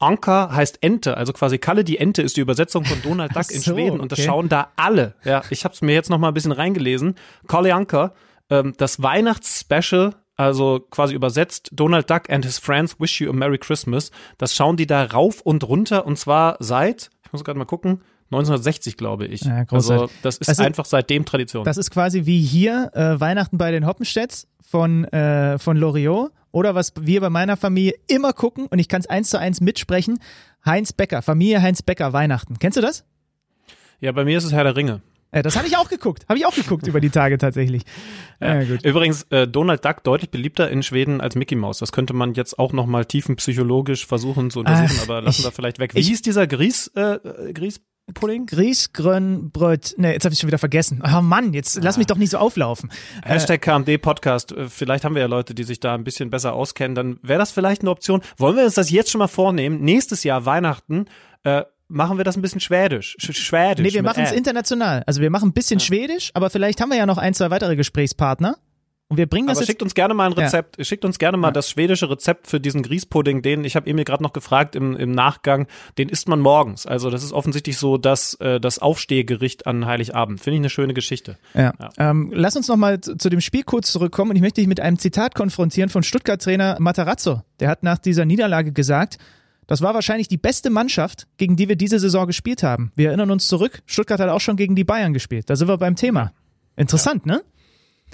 Anker heißt Ente, also quasi Kalle die Ente ist die Übersetzung von Donald Duck Ach in so, Schweden und das okay. schauen da alle. Ja, ich habe es mir jetzt noch mal ein bisschen reingelesen. Kalle Anker, ähm, das Weihnachtsspecial, also quasi übersetzt Donald Duck and his friends wish you a Merry Christmas. Das schauen die da rauf und runter und zwar seit, ich muss gerade mal gucken, 1960 glaube ich. Ja, also das ist Also, einfach seitdem Tradition. Das ist quasi wie hier äh, Weihnachten bei den Hoppenstedts von, äh, von Loriot oder was wir bei meiner Familie immer gucken und ich kann es eins zu eins mitsprechen. Heinz Becker, Familie Heinz Becker, Weihnachten. Kennst du das? ja, bei mir ist es Herr der Ringe. Äh, das habe ich auch geguckt. Habe ich auch geguckt über die Tage tatsächlich. Ja, gut. Übrigens, äh, Donald Duck deutlich beliebter in Schweden als Mickey Mouse. Das könnte man jetzt auch noch mal tiefenpsychologisch versuchen zu untersuchen, Ach, aber lassen wir vielleicht weg. Wie ich- hieß dieser Grieß, äh, äh, Grießpudding? Grießgrönbröt. Ne, jetzt habe ich schon wieder vergessen. Oh Mann, jetzt lass mich doch nicht so auflaufen. Hashtag KMD Podcast. Äh, Vielleicht haben wir ja Leute, die sich da ein bisschen besser auskennen. Dann wäre das vielleicht eine Option. Wollen wir uns das jetzt schon mal vornehmen? Nächstes Jahr Weihnachten äh, machen wir das ein bisschen schwedisch. Sch schwedisch. Nee, wir machen es international. Also wir machen ein bisschen Schwedisch, aber vielleicht haben wir ja noch ein, zwei weitere Gesprächspartner. Und wir bringen das Aber jetzt. schickt uns gerne mal ein Rezept. Schickt uns gerne mal das schwedische Rezept für diesen Grießpudding. Den, ich habe Emil gerade noch gefragt im, im Nachgang, den isst man morgens. Also das ist offensichtlich so das, äh, das Aufstehgericht an Heiligabend. Finde ich eine schöne Geschichte. Ja. Ähm, lass uns nochmal zu, zu dem Spiel kurz zurückkommen und ich möchte dich mit einem Zitat konfrontieren von Stuttgart-Trainer Matarazzo. Der hat nach dieser Niederlage gesagt, das war wahrscheinlich die beste Mannschaft, gegen die wir diese Saison gespielt haben. Wir erinnern uns zurück, Stuttgart hat auch schon gegen die Bayern gespielt. Da sind wir beim Thema. Interessant, ne?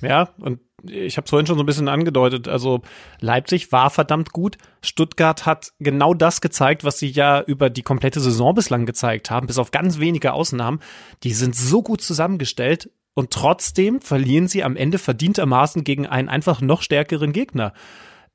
Ja, und ich habe es vorhin schon so ein bisschen angedeutet. Also Leipzig war verdammt gut. Stuttgart hat genau das gezeigt, was sie ja über die komplette Saison bislang gezeigt haben, bis auf ganz wenige Ausnahmen. Die sind so gut zusammengestellt und trotzdem verlieren sie am Ende verdientermaßen gegen einen einfach noch stärkeren Gegner.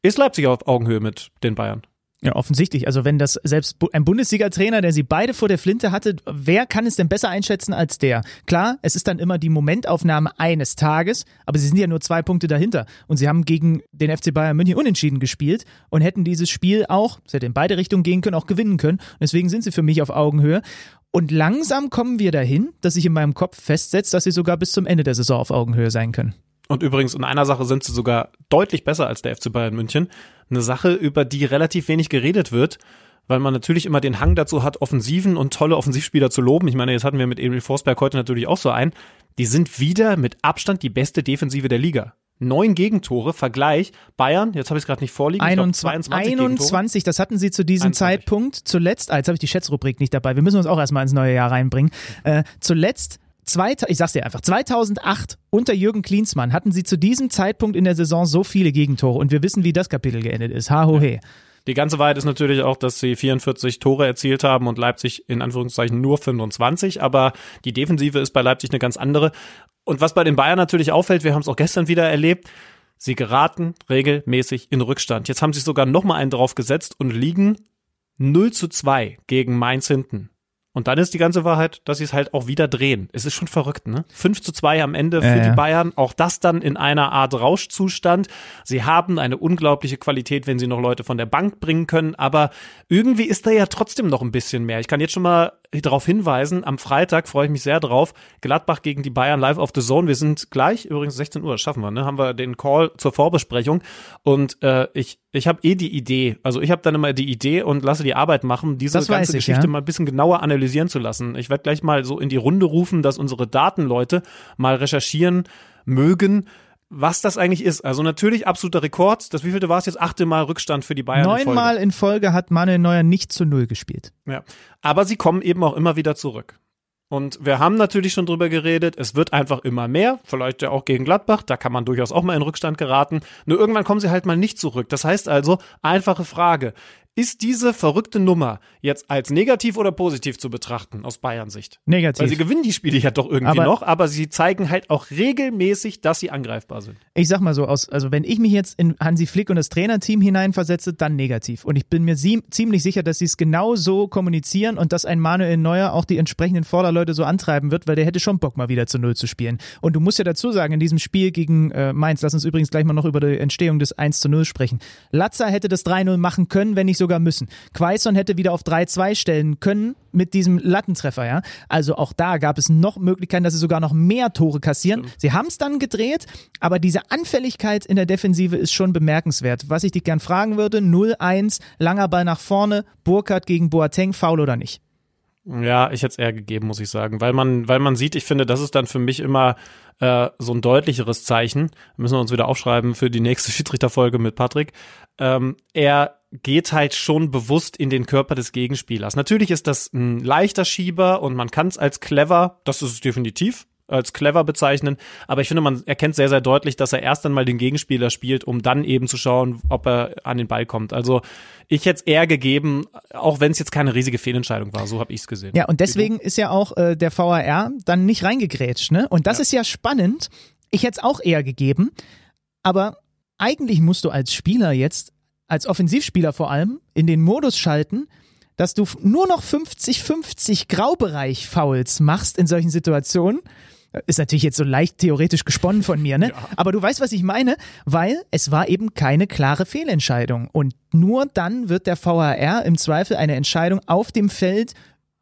Ist Leipzig auf Augenhöhe mit den Bayern? Ja, offensichtlich. Also wenn das selbst ein Bundesliga-Trainer, der sie beide vor der Flinte hatte, wer kann es denn besser einschätzen als der? Klar, es ist dann immer die Momentaufnahme eines Tages, aber sie sind ja nur zwei Punkte dahinter. Und sie haben gegen den FC Bayern München unentschieden gespielt und hätten dieses Spiel auch, es hätte in beide Richtungen gehen können, auch gewinnen können. Und deswegen sind sie für mich auf Augenhöhe. Und langsam kommen wir dahin, dass sich in meinem Kopf festsetzt, dass sie sogar bis zum Ende der Saison auf Augenhöhe sein können. Und übrigens, in einer Sache sind sie sogar deutlich besser als der FC Bayern München. Eine Sache, über die relativ wenig geredet wird, weil man natürlich immer den Hang dazu hat, Offensiven und tolle Offensivspieler zu loben. Ich meine, jetzt hatten wir mit Emil Forsberg heute natürlich auch so einen. Die sind wieder mit Abstand die beste Defensive der Liga. Neun Gegentore, Vergleich. Bayern, jetzt habe ich es gerade nicht vorliegen. ich glaub, 21, 22 Gegentore. 21, das hatten sie zu diesem 21. Zeitpunkt zuletzt, ah, jetzt habe ich die Schätzrubrik nicht dabei, wir müssen uns auch erstmal ins neue Jahr reinbringen. Äh, zuletzt, zwei, ich sag's dir einfach, 2008 unter Jürgen Klinsmann hatten sie zu diesem Zeitpunkt in der Saison so viele Gegentore und wir wissen, wie das Kapitel geendet ist. Ha, ho, he. Die ganze Wahrheit ist natürlich auch, dass sie 44 Tore erzielt haben und Leipzig in Anführungszeichen nur 25, aber die Defensive ist bei Leipzig eine ganz andere. Und was bei den Bayern natürlich auffällt, wir haben es auch gestern wieder erlebt, sie geraten regelmäßig in Rückstand. Jetzt haben sie sogar noch mal einen drauf gesetzt und liegen 0 zu 2 gegen Mainz hinten. Und dann ist die ganze Wahrheit, dass sie es halt auch wieder drehen. Es ist schon verrückt, ne? 5 zu 2 am Ende für Ja, ja. die Bayern. Auch das dann in einer Art Rauschzustand. Sie haben eine unglaubliche Qualität, wenn sie noch Leute von der Bank bringen können. Aber irgendwie ist da ja trotzdem noch ein bisschen mehr. Ich kann jetzt schon mal darauf hinweisen, am Freitag freue ich mich sehr drauf. Gladbach gegen die Bayern live auf The Zone. Wir sind gleich, übrigens 16 Uhr, das schaffen wir, ne? Haben wir den Call zur Vorbesprechung. Und äh, ich, ich habe eh die Idee, also ich habe dann immer die Idee und lasse die Arbeit machen, diese Das ganze ich, Geschichte ja. mal ein bisschen genauer analysieren zu lassen. Ich werde gleich mal so in die Runde rufen, dass unsere Datenleute mal recherchieren mögen, was das eigentlich ist. Also natürlich absoluter Rekord. Das wievielte war es jetzt? Achte Mal Rückstand für die Bayern. in. Neunmal in Folge hat Manuel Neuer nicht zu Null gespielt. Ja. Aber sie kommen eben auch immer wieder zurück. Und wir haben natürlich schon drüber geredet, es wird einfach immer mehr, vielleicht ja auch gegen Gladbach, da kann man durchaus auch mal in Rückstand geraten. Nur irgendwann kommen sie halt mal nicht zurück. Das heißt also, einfache Frage, ist diese verrückte Nummer jetzt als negativ oder positiv zu betrachten aus Bayern Sicht? Negativ. Weil sie gewinnen die Spiele ja doch irgendwie Aber- noch, aber sie zeigen halt auch regelmäßig, dass sie angreifbar sind. ich sag mal so aus, also wenn ich mich jetzt in Hansi Flick und das Trainerteam hineinversetze, dann negativ. Und ich bin mir ziemlich sicher, dass sie es genau so kommunizieren und dass ein Manuel Neuer auch die entsprechenden Vorderleute so antreiben wird, weil der hätte schon Bock, mal wieder zu Null zu spielen. Und du musst ja dazu sagen, in diesem Spiel gegen äh, Mainz, lass uns übrigens gleich mal noch über die Entstehung des 1 zu 0 sprechen. Latza hätte das 3-0 machen können, wenn nicht sogar müssen. Quaison hätte wieder auf 3-2 stellen können mit diesem Lattentreffer, ja. Also auch da gab es noch Möglichkeiten, dass sie sogar noch mehr Tore kassieren. Sie haben es dann gedreht, aber diese Anfälligkeit in der Defensive ist schon bemerkenswert. Was ich dich gern fragen würde, 0-1, langer Ball nach vorne, Burkhardt gegen Boateng, faul oder nicht? Ja, ich hätte es eher gegeben, muss ich sagen. Weil man, weil man sieht, ich finde, das ist dann für mich immer äh, so ein deutlicheres Zeichen. Müssen wir uns wieder aufschreiben für die nächste Schiedsrichterfolge mit Patrick. Ähm, er geht halt schon bewusst in den Körper des Gegenspielers. Natürlich ist das ein leichter Schieber und man kann es als clever, das ist es definitiv, als clever bezeichnen, aber ich finde, man erkennt sehr, sehr deutlich, dass er erst einmal den Gegenspieler spielt, um dann eben zu schauen, ob er an den Ball kommt. Also ich hätte es eher gegeben, auch wenn es jetzt keine riesige Fehlentscheidung war, so habe ich es gesehen. Ja, und deswegen ist ja auch äh, der VAR dann nicht reingegrätscht, ne? Und das ist ja spannend. Ich hätte es auch eher gegeben, aber eigentlich musst du als Spieler jetzt, als Offensivspieler vor allem, in den Modus schalten, dass du nur noch 50-50 Graubereich Fouls machst in solchen Situationen. Ist natürlich jetzt so leicht theoretisch gesponnen von mir, ne? Aber du weißt, was ich meine, weil es war eben keine klare Fehlentscheidung. Und nur dann wird der VAR im Zweifel eine Entscheidung auf dem Feld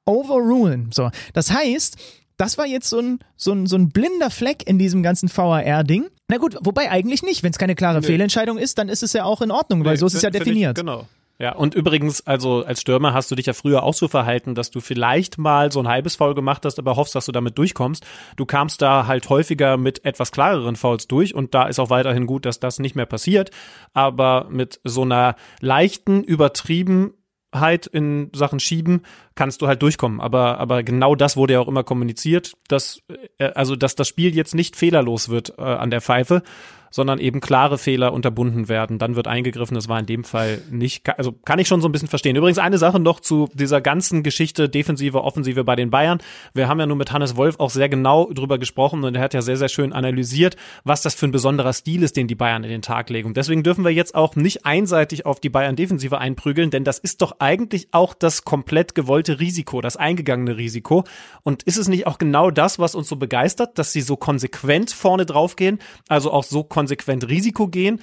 overrulen. So, das heißt, das war jetzt so ein, so ein, so ein blinder Fleck in diesem ganzen VAR-Ding. Na gut, wobei eigentlich nicht. Wenn es keine klare Fehlentscheidung ist, dann ist es ja auch in Ordnung, weil so ist es ja definiert. Ich, genau. Ja, und übrigens, also als Stürmer hast du dich ja früher auch so verhalten, dass du vielleicht mal so ein halbes Foul gemacht hast, aber hoffst, dass du damit durchkommst. Du kamst da halt häufiger mit etwas klareren Fouls durch und da ist auch weiterhin gut, dass das nicht mehr passiert. Aber mit so einer leichten Übertriebenheit in Sachen Schieben kannst du halt durchkommen. Aber, aber genau das wurde ja auch immer kommuniziert, dass, äh, also, dass das Spiel jetzt nicht fehlerlos wird äh, an der Pfeife, sondern eben klare Fehler unterbunden werden. Dann wird eingegriffen. Das war in dem Fall nicht, also kann ich schon so ein bisschen verstehen. Übrigens eine Sache noch zu dieser ganzen Geschichte Defensive, Offensive bei den Bayern. Wir haben ja nur mit Hannes Wolf auch sehr genau drüber gesprochen und er hat ja sehr, sehr schön analysiert, was das für ein besonderer Stil ist, den die Bayern in den Tag legen. Und deswegen dürfen wir jetzt auch nicht einseitig auf die Bayern Defensive einprügeln, denn das ist doch eigentlich auch das komplett gewollte Risiko, das eingegangene Risiko. Und ist es nicht auch genau das, was uns so begeistert, dass sie so konsequent vorne draufgehen, also auch so konsequent Risiko gehen,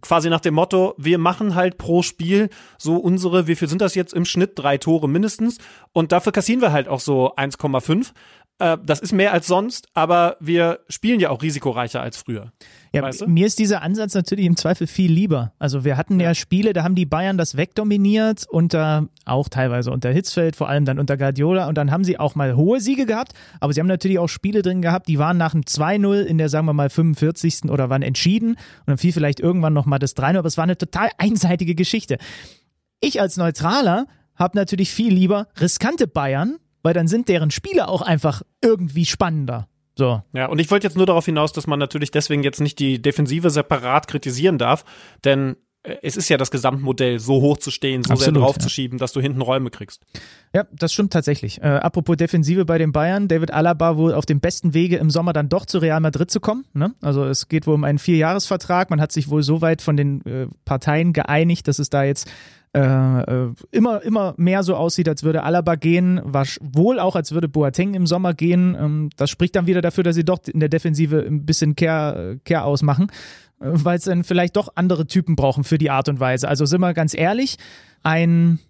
quasi nach dem Motto, wir machen halt pro Spiel so unsere, wie viel sind das jetzt im Schnitt? Drei Tore mindestens. Und dafür kassieren wir halt auch so 1,5. Äh, das ist mehr als sonst, aber wir spielen ja auch risikoreicher als früher. Ja, Weißt du? mir ist dieser Ansatz natürlich im Zweifel viel lieber. Also wir hatten ja. Spiele, da haben die Bayern das wegdominiert, unter auch teilweise unter Hitzfeld, vor allem dann unter Guardiola und dann haben sie auch mal hohe Siege gehabt, aber sie haben natürlich auch Spiele drin gehabt, die waren nach einem 2-0 in der, sagen wir mal, 45. oder wann entschieden und dann fiel vielleicht irgendwann nochmal das 3-0, aber es war eine total einseitige Geschichte. Ich als Neutraler habe natürlich viel lieber riskante Bayern, weil dann sind deren Spiele auch einfach irgendwie spannender. So. Ja, und ich wollte jetzt nur darauf hinaus, dass man natürlich deswegen jetzt nicht die Defensive separat kritisieren darf, denn äh, es ist ja das Gesamtmodell, so hoch zu stehen, so Absolut, sehr draufzuschieben, ja. dass du hinten Räume kriegst. Ja, das stimmt tatsächlich. Äh, apropos Defensive bei den Bayern, David Alaba wohl auf dem besten Wege im Sommer dann doch zu Real Madrid zu kommen. Ne? Also es geht wohl um einen Vierjahresvertrag. Man hat sich wohl so weit von den äh, Parteien geeinigt, dass es da jetzt äh, äh immer, immer mehr so aussieht, als würde Alaba gehen, war wohl auch, als würde Boateng im Sommer gehen. Ähm, das spricht dann wieder dafür, dass sie doch in der Defensive ein bisschen Care, Care ausmachen weil es dann vielleicht doch andere Typen brauchen für die Art und Weise. Also sind wir ganz ehrlich, ein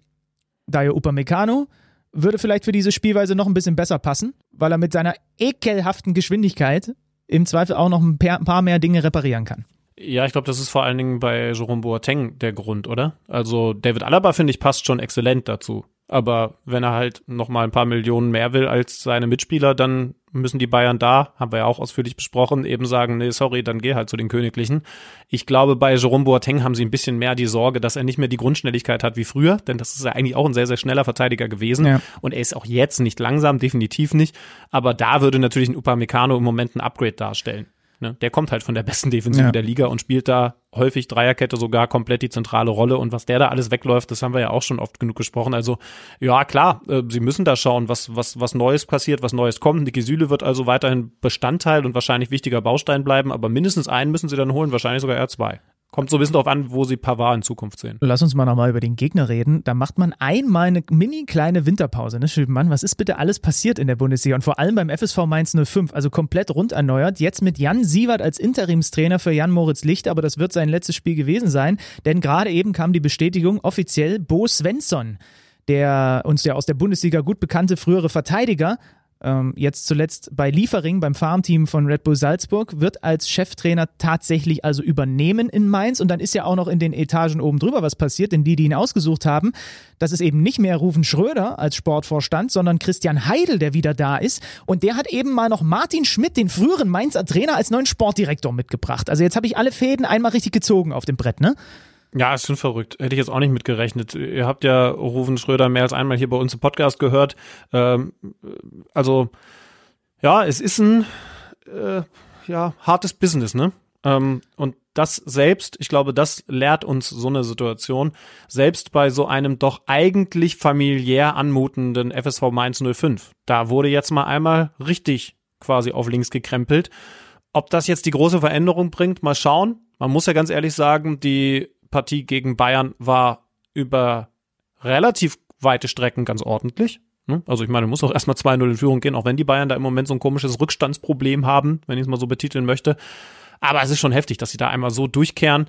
Dayo Upamecano würde vielleicht für diese Spielweise noch ein bisschen besser passen, weil er mit seiner ekelhaften Geschwindigkeit im Zweifel auch noch ein paar mehr Dinge reparieren kann. Ja, ich glaube, das ist vor allen Dingen bei Jerome Boateng der Grund, oder? Also David Alaba, finde ich, passt schon exzellent dazu. Aber wenn er halt noch mal ein paar Millionen mehr will als seine Mitspieler, dann müssen die Bayern da, haben wir ja auch ausführlich besprochen, eben sagen, nee, sorry, dann geh halt zu den Königlichen. Ich glaube, bei Jerome Boateng haben sie ein bisschen mehr die Sorge, dass er nicht mehr die Grundschnelligkeit hat wie früher, denn das ist ja eigentlich auch ein sehr, sehr schneller Verteidiger gewesen. Ja. Und er ist auch jetzt nicht langsam, definitiv nicht. Aber da würde natürlich ein Upamecano im Moment ein Upgrade darstellen. Ne? Der kommt halt von der besten Defensive ja. der Liga und spielt da häufig Dreierkette sogar komplett die zentrale Rolle. Und was der da alles wegläuft, das haben wir ja auch schon oft genug gesprochen. Also ja, klar, äh, sie müssen da schauen, was, was, was Neues passiert, was Neues kommt. Niki Süle wird also weiterhin Bestandteil und wahrscheinlich wichtiger Baustein bleiben, aber mindestens einen müssen sie dann holen, wahrscheinlich sogar eher zwei. Kommt so ein bisschen darauf an, wo sie Pavard in Zukunft sehen. Lass uns mal nochmal über den Gegner reden. Da macht man einmal eine mini kleine Winterpause. Ne, Mann, was ist bitte alles passiert in der Bundesliga? Und vor allem beim FSV Mainz 05, also komplett rund erneuert. Jetzt mit Jan Sievert als Interimstrainer für Jan Moritz Licht, aber das wird sein letztes Spiel gewesen sein. Denn gerade eben kam die Bestätigung offiziell Bo Svensson der uns ja aus der Bundesliga gut bekannte frühere Verteidiger ähm, jetzt zuletzt bei Liefering beim Farmteam von Red Bull Salzburg, wird als Cheftrainer tatsächlich also übernehmen in Mainz. Und dann ist ja auch noch in den Etagen oben drüber was passiert, denn die, die ihn ausgesucht haben, das ist eben nicht mehr Rufen Schröder als Sportvorstand, sondern Christian Heidel, der wieder da ist. Und der hat eben mal noch Martin Schmidt, den früheren Mainzer Trainer, als neuen Sportdirektor mitgebracht. Also jetzt habe ich alle Fäden einmal richtig gezogen auf dem Brett, ne? Ja, ist schon verrückt. Hätte ich jetzt auch nicht mitgerechnet. Ihr habt ja Rufen Schröder mehr als einmal hier bei uns im Podcast gehört. Ähm, also, ja, es ist ein äh, ja, hartes Business, ne? Ähm, und das selbst, ich glaube, das lehrt uns so eine Situation, selbst bei so einem doch eigentlich familiär anmutenden FSV Mainz 05. Da wurde jetzt mal einmal richtig quasi auf links gekrempelt. Ob das jetzt die große Veränderung bringt, mal schauen. Man muss ja ganz ehrlich sagen, die Partie gegen Bayern war über relativ weite Strecken ganz ordentlich. Ne? Also ich meine, muss auch erstmal 2-0 in Führung gehen, auch wenn die Bayern da im Moment so ein komisches Rückstandsproblem haben, wenn ich es mal so betiteln möchte. Aber es ist schon heftig, dass sie da einmal so durchkehren.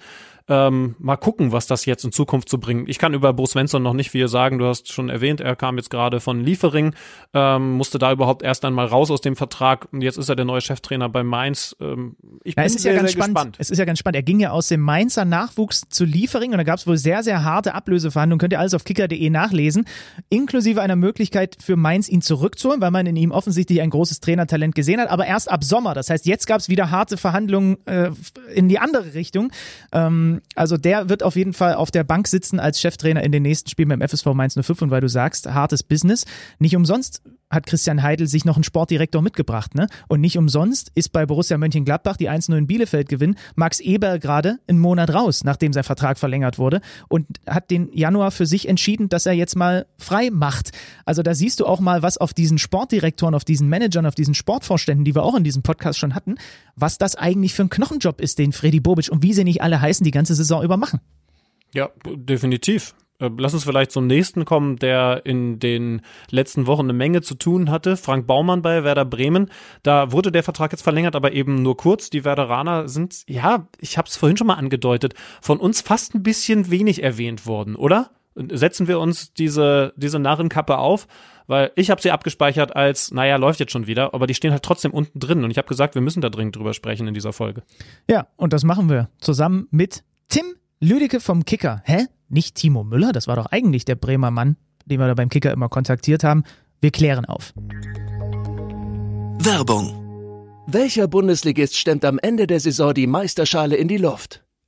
Ähm, mal gucken, was das jetzt in Zukunft zu so bringen. Ich kann über Bo Svensson noch nicht viel sagen. Du hast schon erwähnt, er kam jetzt gerade von Liefering, ähm, musste da überhaupt erst einmal raus aus dem Vertrag. Und jetzt ist er der neue Cheftrainer bei Mainz. Ähm, ich ja, bin sehr, ja sehr spannend. gespannt. Es ist ja ganz spannend. Er ging ja aus dem Mainzer Nachwuchs zu Liefering und da gab es wohl sehr, sehr harte Ablöseverhandlungen. Könnt ihr alles auf kicker.de nachlesen. Inklusive einer Möglichkeit für Mainz ihn zurückzuholen, weil man in ihm offensichtlich ein großes Trainertalent gesehen hat. Aber erst ab Sommer. Das heißt, jetzt gab es wieder harte Verhandlungen äh, in die andere Richtung. Ähm, also der wird auf jeden Fall auf der Bank sitzen als Cheftrainer in den nächsten Spielen beim FSV Mainz 05 und weil du sagst, hartes Business. Nicht umsonst hat Christian Heidel sich noch einen Sportdirektor mitgebracht, ne? Und nicht umsonst ist bei Borussia Mönchengladbach die 1-0 in Bielefeld gewinn Max Eber gerade einen Monat raus, nachdem sein Vertrag verlängert wurde und hat den Januar für sich entschieden, dass er jetzt mal frei macht. Also da siehst du auch mal, was auf diesen Sportdirektoren, auf diesen Managern, auf diesen Sportvorständen, die wir auch in diesem Podcast schon hatten, was das eigentlich für ein Knochenjob ist, den Freddy Bobic und wie sie nicht alle heißen, die ganze Saison über machen. Ja, definitiv. Äh, lass uns vielleicht zum nächsten kommen, der in den letzten Wochen eine Menge zu tun hatte. Frank Baumann bei Werder Bremen. Da wurde der Vertrag jetzt verlängert, aber eben nur kurz. Die Werderaner sind, ja, ich habe es vorhin schon mal angedeutet, von uns fast ein bisschen wenig erwähnt worden, oder? Setzen wir uns diese, diese Narrenkappe auf, weil ich habe sie abgespeichert als, naja, läuft jetzt schon wieder, aber die stehen halt trotzdem unten drin und ich habe gesagt, wir müssen da dringend drüber sprechen in dieser Folge. Ja, und das machen wir zusammen mit Tim Lüdecke vom Kicker. Hä? nicht Timo Müller, das war doch eigentlich der Bremer Mann, den wir da beim Kicker immer kontaktiert haben. Wir klären auf. Werbung. Welcher Bundesligist stemmt am Ende der Saison die Meisterschale in die Luft?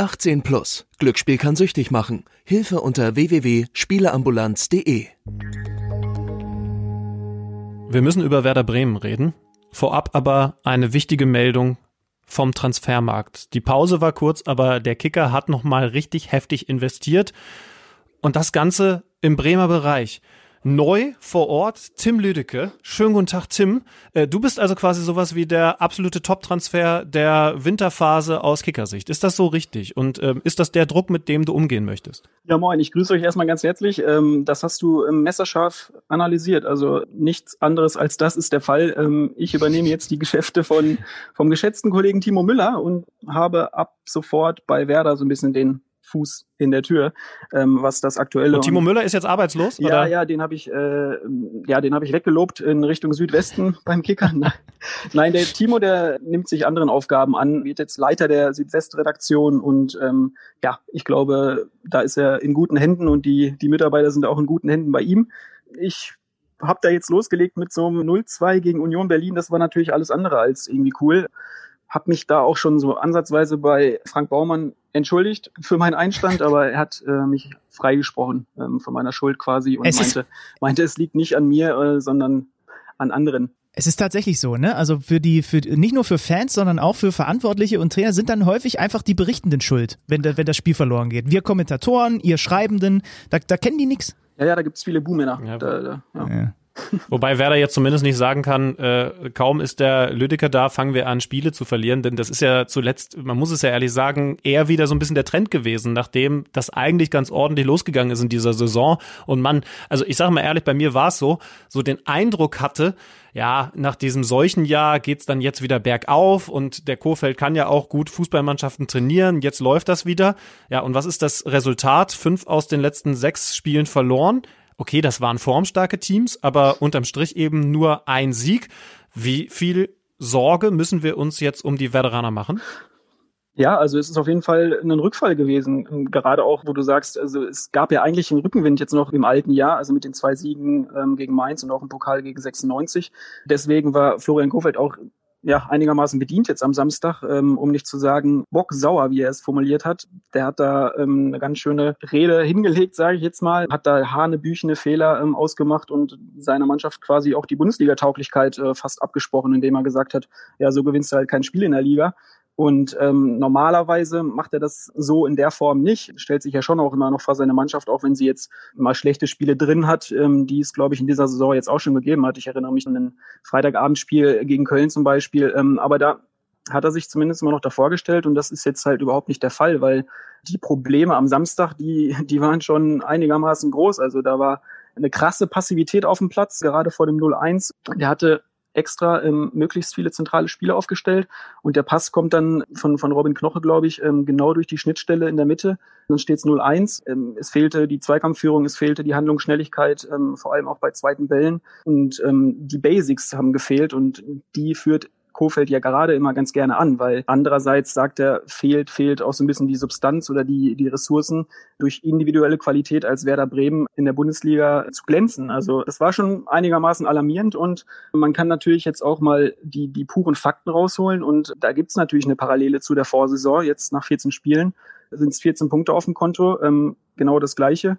18 plus. Glücksspiel kann süchtig machen. Hilfe unter www.spieleambulanz.de. Wir müssen über Werder Bremen reden. Vorab aber eine wichtige Meldung vom Transfermarkt. Die Pause war kurz, aber der Kicker hat noch mal richtig heftig investiert und das Ganze im Bremer Bereich. Neu vor Ort Tim Lüdecke. Schönen guten Tag, Tim. Äh, du bist also quasi sowas wie der absolute Top-Transfer der Winterphase aus Kickersicht. Ist das so richtig? Und ähm, ist das der Druck, mit dem du umgehen möchtest? Ja, moin. Ich grüße euch erstmal ganz herzlich. Ähm, das hast du messerscharf analysiert. Also nichts anderes als das ist der Fall. Ähm, ich übernehme jetzt die Geschäfte von, vom geschätzten Kollegen Timo Müller und habe ab sofort bei Werder so ein bisschen den Fuß in der Tür, ähm, was das aktuelle. Und Timo Müller ist jetzt arbeitslos? Ja, oder? ja, den habe ich, äh, ja, den habe ich weggelobt in Richtung Südwesten beim Kicker. Nein, der Timo, der nimmt sich anderen Aufgaben an, wird jetzt Leiter der Südwestredaktion und ähm, ja, ich glaube, da ist er in guten Händen und die die Mitarbeiter sind auch in guten Händen bei ihm. Ich habe da jetzt losgelegt mit so einem 0-2 gegen Union Berlin. Das war natürlich alles andere als irgendwie cool habe mich da auch schon so ansatzweise bei Frank Baumann entschuldigt für meinen Einstand, aber er hat äh, mich freigesprochen ähm, von meiner Schuld quasi und Es meinte, meinte, es liegt nicht an mir, äh, sondern an anderen. Es ist tatsächlich so, ne? Also für die, für nicht nur für Fans, sondern auch für Verantwortliche und Trainer sind dann häufig einfach die Berichtenden schuld, wenn, wenn das Spiel verloren geht. Wir Kommentatoren, ihr Schreibenden, da, da kennen die nix. Ja, ja, da gibt's viele Buhmänner. Ja, da, da, ja. Ja. Wobei Werder jetzt zumindest nicht sagen kann, äh, kaum ist der Lüdecker da, fangen wir an, Spiele zu verlieren. Denn das ist ja zuletzt, man muss es ja ehrlich sagen, eher wieder so ein bisschen der Trend gewesen, nachdem das eigentlich ganz ordentlich losgegangen ist in dieser Saison. Und man, also ich sage mal ehrlich, bei mir war es so, so den Eindruck hatte, ja, nach diesem Seuchenjahr geht's dann jetzt wieder bergauf und der Kofeld kann ja auch gut Fußballmannschaften trainieren. Jetzt läuft das wieder. Ja, und was ist das Resultat? Fünf aus den letzten sechs Spielen verloren. Okay, das waren formstarke Teams, aber unterm Strich eben nur ein Sieg. Wie viel Sorge müssen wir uns jetzt um die Veteraner machen? Ja, also es ist auf jeden Fall ein Rückfall gewesen. Gerade auch, wo du sagst, also es gab ja eigentlich einen Rückenwind jetzt noch im alten Jahr, also mit den zwei Siegen ähm, gegen Mainz und auch im Pokal gegen 96. Deswegen war Florian Kofeld auch ja, einigermaßen bedient jetzt am Samstag, ähm, um nicht zu sagen bocksauer, wie er es formuliert hat. Der hat da ähm, eine ganz schöne Rede hingelegt, sage ich jetzt mal, hat da hanebüchene Fehler ähm, ausgemacht und seiner Mannschaft quasi auch die Bundesliga-Tauglichkeit äh, fast abgesprochen, indem er gesagt hat, ja, so gewinnst du halt kein Spiel in der Liga. Und ähm, normalerweise macht er das so in der Form nicht. Stellt sich ja schon auch immer noch vor seine Mannschaft, auch wenn sie jetzt mal schlechte Spiele drin hat, ähm, die es, glaube ich, in dieser Saison jetzt auch schon gegeben hat. Ich erinnere mich an ein Freitagabendspiel gegen Köln zum Beispiel. Ähm, aber da hat er sich zumindest immer noch davor gestellt und das ist jetzt halt überhaupt nicht der Fall, weil die Probleme am Samstag, die, die waren schon einigermaßen groß. Also da war eine krasse Passivität auf dem Platz, gerade vor dem 0-1. Der hatte extra ähm, möglichst viele zentrale Spieler aufgestellt und der Pass kommt dann von, von Robin Knoche, glaube ich, ähm, genau durch die Schnittstelle in der Mitte. Dann steht es 0-1. Ähm, es fehlte die Zweikampfführung, es fehlte die Handlungsschnelligkeit, ähm, vor allem auch bei zweiten Bällen und ähm, die Basics haben gefehlt und die führt Kofeld ja gerade immer ganz gerne an, weil andererseits sagt er, fehlt, fehlt auch so ein bisschen die Substanz oder die, die Ressourcen durch individuelle Qualität als Werder Bremen in der Bundesliga zu glänzen. Also das war schon einigermaßen alarmierend und man kann natürlich jetzt auch mal die, die puren Fakten rausholen und da gibt's natürlich eine Parallele zu der Vorsaison. Jetzt nach 14 Spielen sind es 14 Punkte auf dem Konto, ähm, genau das gleiche.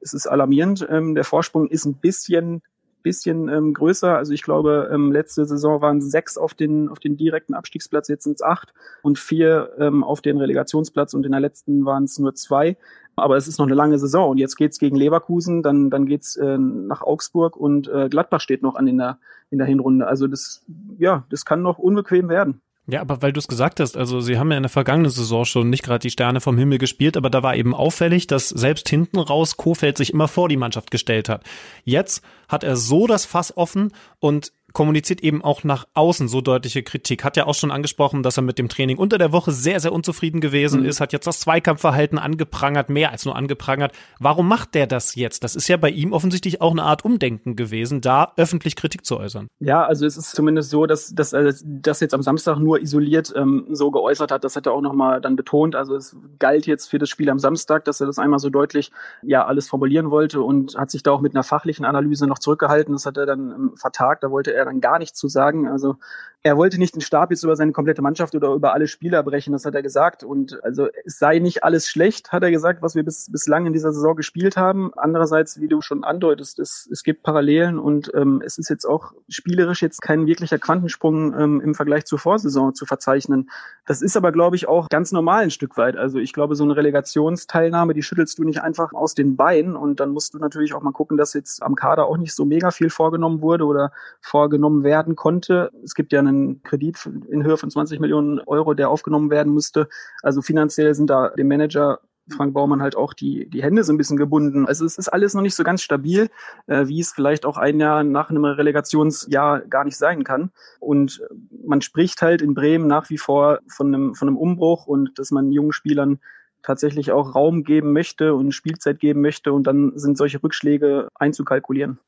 Es ist alarmierend. Ähm, der Vorsprung ist ein bisschen bisschen ähm, größer. Also ich glaube, ähm, letzte Saison waren sechs auf den, auf den direkten Abstiegsplatz, jetzt sind es acht und vier ähm, auf den Relegationsplatz und in der letzten waren es nur zwei. Aber es ist noch eine lange Saison und jetzt geht's gegen Leverkusen, dann, dann geht's äh, nach Augsburg und äh, Gladbach steht noch an in der, in der Hinrunde. Also das, ja, das kann noch unbequem werden. Ja, aber weil du es gesagt hast, also sie haben ja in der vergangenen Saison schon nicht gerade die Sterne vom Himmel gespielt, aber da war eben auffällig, dass selbst hinten raus Kofeld sich immer vor die Mannschaft gestellt hat. Jetzt hat er so das Fass offen und kommuniziert eben auch nach außen so deutliche Kritik. Hat ja auch schon angesprochen, dass er mit dem Training unter der Woche sehr, sehr unzufrieden gewesen mhm. ist, hat jetzt das Zweikampfverhalten angeprangert, mehr als nur angeprangert. Warum macht der das jetzt? Das ist ja bei ihm offensichtlich auch eine Art Umdenken gewesen, da öffentlich Kritik zu äußern. Ja, also es ist zumindest so, dass, dass er das jetzt am Samstag nur isoliert ähm, so geäußert hat. Das hat er auch nochmal dann betont. Also es galt jetzt für das Spiel am Samstag, dass er das einmal so deutlich ja alles formulieren wollte und hat sich da auch mit einer fachlichen Analyse noch zurückgehalten. Das hat er dann ähm, vertagt. Da wollte er dann gar nichts zu sagen. Also er wollte nicht den Stab jetzt über seine komplette Mannschaft oder über alle Spieler brechen, das hat er gesagt. Und also es sei nicht alles schlecht, hat er gesagt, was wir bis, bislang in dieser Saison gespielt haben. Andererseits, wie du schon andeutest, es, es gibt Parallelen und ähm, es ist jetzt auch spielerisch jetzt kein wirklicher Quantensprung ähm, im Vergleich zur Vorsaison zu verzeichnen. Das ist aber, glaube ich, auch ganz normal ein Stück weit. Also ich glaube, so eine Relegationsteilnahme, die schüttelst du nicht einfach aus den Beinen und dann musst du natürlich auch mal gucken, dass jetzt am Kader auch nicht so mega viel vorgenommen wurde oder vorgenommen werden konnte. Es gibt ja eine einen Kredit in Höhe von 20 Millionen Euro, der aufgenommen werden müsste. Also finanziell sind da dem Manager Frank Baumann halt auch die, die Hände so ein bisschen gebunden. Also es ist alles noch nicht so ganz stabil, äh, wie es vielleicht auch ein Jahr nach einem Relegationsjahr gar nicht sein kann. Und man spricht halt in Bremen nach wie vor von einem, von einem Umbruch und dass man jungen Spielern tatsächlich auch Raum geben möchte und Spielzeit geben möchte und dann sind solche Rückschläge einzukalkulieren.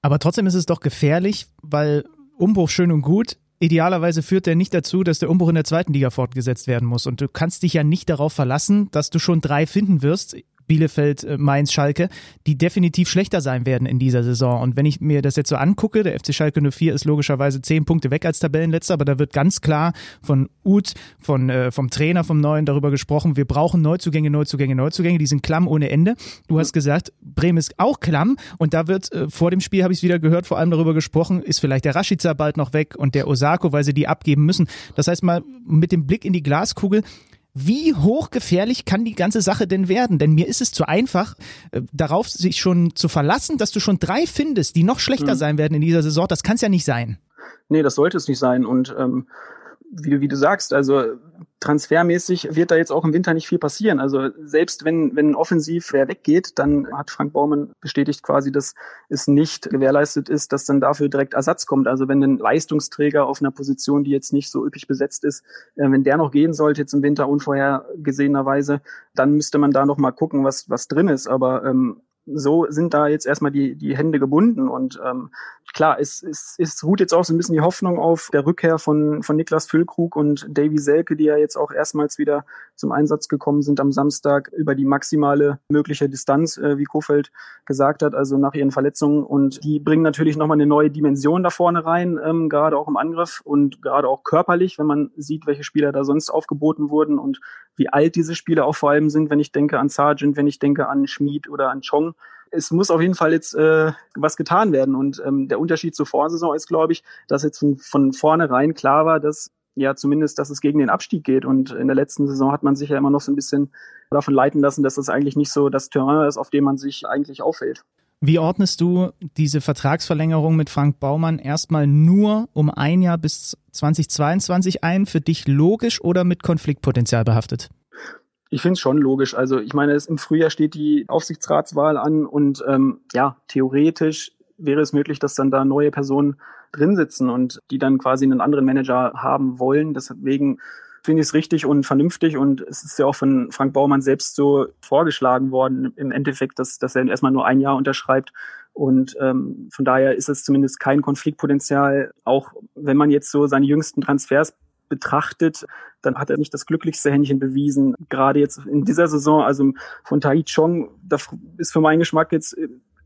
Aber trotzdem ist es doch gefährlich, weil Umbruch schön und gut. Idealerweise führt der nicht dazu, dass der Umbruch in der zweiten Liga fortgesetzt werden muss. Und du kannst dich ja nicht darauf verlassen, dass du schon drei finden wirst Bielefeld, äh, Mainz, Schalke, die definitiv schlechter sein werden in dieser Saison. Und wenn ich mir das jetzt so angucke, der FC Schalke 04 ist logischerweise zehn Punkte weg als Tabellenletzter, aber da wird ganz klar von Uth, von, äh, vom Trainer vom Neuen darüber gesprochen, wir brauchen Neuzugänge, Neuzugänge, Neuzugänge, die sind klamm ohne Ende. Du hast gesagt, Bremen ist auch klamm und da wird äh, vor dem Spiel, habe ich es wieder gehört, vor allem darüber gesprochen, ist vielleicht der Rashica bald noch weg und der Osako, weil sie die abgeben müssen. Das heißt mal mit dem Blick in die Glaskugel, wie hochgefährlich kann die ganze Sache denn werden? Denn mir ist es zu einfach, äh, darauf sich schon zu verlassen, dass du schon drei findest, die noch schlechter mhm. sein werden in dieser Saison. Das kann es ja nicht sein. Nee, das sollte es nicht sein. Und ähm, wie, wie du sagst, also transfermäßig wird da jetzt auch im Winter nicht viel passieren. Also selbst wenn, wenn offensiv wer weggeht, dann hat Frank Baumann bestätigt quasi, dass es nicht gewährleistet ist, dass dann dafür direkt Ersatz kommt. Also wenn ein Leistungsträger auf einer Position, die jetzt nicht so üppig besetzt ist, äh, wenn der noch gehen sollte jetzt im Winter unvorhergesehenerweise, dann müsste man da noch mal gucken, was, was drin ist. Aber ähm, so sind da jetzt erstmal die, die Hände gebunden. Und ähm, klar, es, es, es ruht jetzt auch so ein bisschen die Hoffnung auf der Rückkehr von, von Niklas Füllkrug und Davy Selke, die ja jetzt auch erstmals wieder zum Einsatz gekommen sind am Samstag über die maximale mögliche Distanz, äh, wie Kofeld gesagt hat, also nach ihren Verletzungen. Und die bringen natürlich nochmal eine neue Dimension da vorne rein, ähm, gerade auch im Angriff und gerade auch körperlich, wenn man sieht, welche Spieler da sonst aufgeboten wurden und wie alt diese Spieler auch vor allem sind, wenn ich denke an Sargent, wenn ich denke an Schmid oder an Chong es muss auf jeden Fall jetzt äh, was getan werden. Und ähm, der Unterschied zur Vorsaison ist, glaube ich, dass jetzt von, von vornherein klar war, dass ja zumindest, dass es gegen den Abstieg geht. Und in der letzten Saison hat man sich ja immer noch so ein bisschen davon leiten lassen, dass das eigentlich nicht so das Terrain ist, auf dem man sich eigentlich auffällt. Wie ordnest du diese Vertragsverlängerung mit Frank Baumann erstmal nur um ein Jahr bis 2022 ein? Für dich logisch oder mit Konfliktpotenzial behaftet? Ich finde es schon logisch. Also ich meine, es, im Frühjahr steht die Aufsichtsratswahl an und ähm, ja, theoretisch wäre es möglich, dass dann da neue Personen drin sitzen und die dann quasi einen anderen Manager haben wollen. Deswegen finde ich es richtig und vernünftig und es ist ja auch von Frank Baumann selbst so vorgeschlagen worden im Endeffekt, dass, dass er erstmal nur ein Jahr unterschreibt und ähm, von daher ist es zumindest kein Konfliktpotenzial, auch wenn man jetzt so seine jüngsten Transfers betrachtet, dann hat er nicht das glücklichste Händchen bewiesen. Gerade jetzt in dieser Saison, also von Tai Chong, das ist für meinen Geschmack jetzt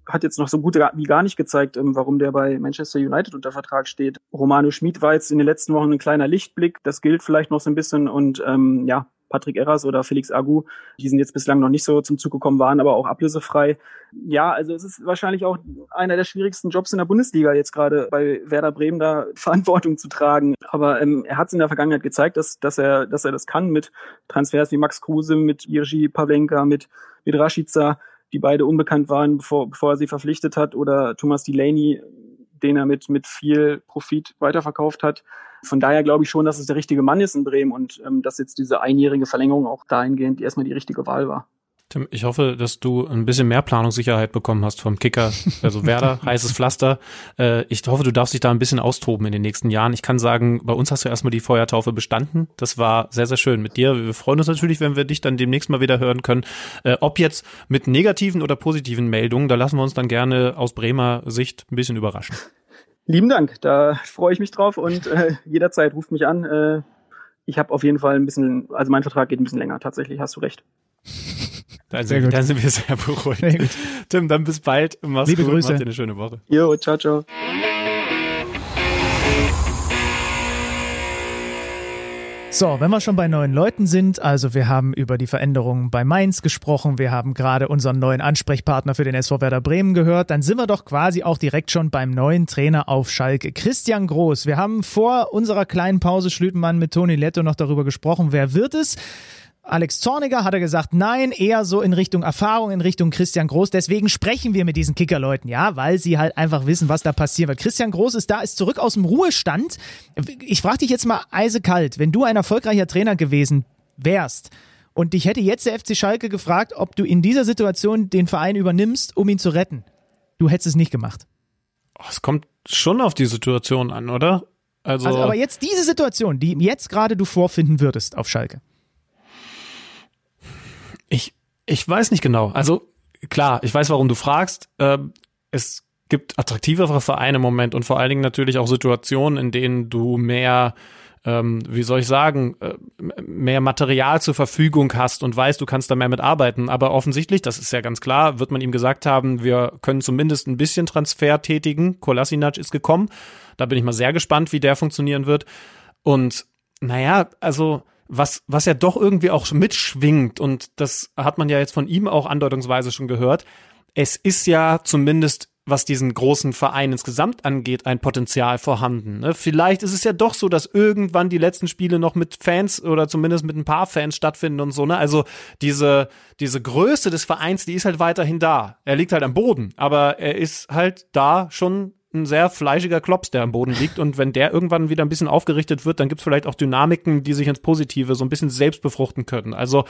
hat jetzt noch so gut wie gar nicht gezeigt, ähm, warum der bei Manchester United unter Vertrag steht. Romano Schmid war jetzt in den letzten Wochen ein kleiner Lichtblick. Das gilt vielleicht noch so ein bisschen und ähm, ja, Patrick Erras oder Felix Agu, die sind jetzt bislang noch nicht so zum Zug gekommen, waren aber auch ablösefrei. Ja, also es ist wahrscheinlich auch einer der schwierigsten Jobs in der Bundesliga jetzt gerade bei Werder Bremen da Verantwortung zu tragen. Aber ähm, er hat es in der Vergangenheit gezeigt, dass, dass er, dass er das kann mit Transfers wie Max Kruse, mit Irji Pavlenka, mit, mit Rashica, die beide unbekannt waren, bevor, bevor er sie verpflichtet hat, oder Thomas Delaney, den er mit, mit viel Profit weiterverkauft hat. Von daher glaube ich schon, dass es der richtige Mann ist in Bremen und ähm, dass jetzt diese einjährige Verlängerung auch dahingehend erstmal die richtige Wahl war. Tim, ich hoffe, dass du ein bisschen mehr Planungssicherheit bekommen hast vom Kicker. Also Werder, heißes Pflaster. Äh, ich hoffe, du darfst dich da ein bisschen austoben in den nächsten Jahren. Ich kann sagen, bei uns hast du erstmal die Feuertaufe bestanden. Das war sehr, sehr schön mit dir. Wir freuen uns natürlich, wenn wir dich dann demnächst mal wieder hören können. Äh, ob jetzt mit negativen oder positiven Meldungen, da lassen wir uns dann gerne aus Bremer Sicht ein bisschen überraschen. Lieben Dank, da freue ich mich drauf und äh, jederzeit ruft mich an. Äh, ich habe auf jeden Fall ein bisschen, also mein Vertrag geht ein bisschen länger, tatsächlich, hast du recht. Dann sind, dann sind wir sehr beruhigt. Sehr Tim, dann bis bald. Mach's Liebe gut. Grüße. Macht dir eine schöne Woche. Jo, ciao, ciao. So, wenn wir schon bei neuen Leuten sind, also wir haben über die Veränderungen bei Mainz gesprochen, wir haben gerade unseren neuen Ansprechpartner für den SV Werder Bremen gehört, dann sind wir doch quasi auch direkt schon beim neuen Trainer auf Schalke, Christian Groß. Wir haben vor unserer kleinen Pause Schlütenmann mit Toni Letto noch darüber gesprochen, wer wird es? Alex Zorniger hat er gesagt, nein, eher so in Richtung Erfahrung, in Richtung Christian Groß. Deswegen sprechen wir mit diesen Kickerleuten, ja, weil sie halt einfach wissen, was da passiert. Weil Christian Groß ist da, ist zurück aus dem Ruhestand. Ich frage dich jetzt mal eisekalt, wenn du ein erfolgreicher Trainer gewesen wärst und dich hätte jetzt der FC Schalke gefragt, ob du in dieser Situation den Verein übernimmst, um ihn zu retten. Du hättest es nicht gemacht. Oh, es kommt schon auf die Situation an, oder? Also, also aber jetzt diese Situation, die jetzt gerade du vorfinden würdest auf Schalke. Ich, ich weiß nicht genau. Also klar, ich weiß, warum du fragst. Ähm, es gibt attraktivere Vereine im Moment und vor allen Dingen natürlich auch Situationen, in denen du mehr ähm, wie soll ich sagen, äh, mehr Material zur Verfügung hast und weißt, du kannst da mehr mit arbeiten. Aber offensichtlich, das ist ja ganz klar, wird man ihm gesagt haben, wir können zumindest ein bisschen Transfer tätigen. Kolasinac ist gekommen. Da bin ich mal sehr gespannt, wie der funktionieren wird. Und naja, also was, was ja doch irgendwie auch mitschwingt, und das hat man ja jetzt von ihm auch andeutungsweise schon gehört, es ist ja zumindest was diesen großen Verein insgesamt angeht, ein Potenzial vorhanden. Ne? Vielleicht ist es ja doch so, dass irgendwann die letzten Spiele noch mit Fans oder zumindest mit ein paar Fans stattfinden und so. Ne? Also diese, diese Größe des Vereins, die ist halt weiterhin da. Er liegt halt am Boden, aber er ist halt da schon ein sehr fleischiger Klops, der am Boden liegt. Und wenn der irgendwann wieder ein bisschen aufgerichtet wird, dann gibt's vielleicht auch Dynamiken, die sich ins Positive so ein bisschen selbst befruchten können. Also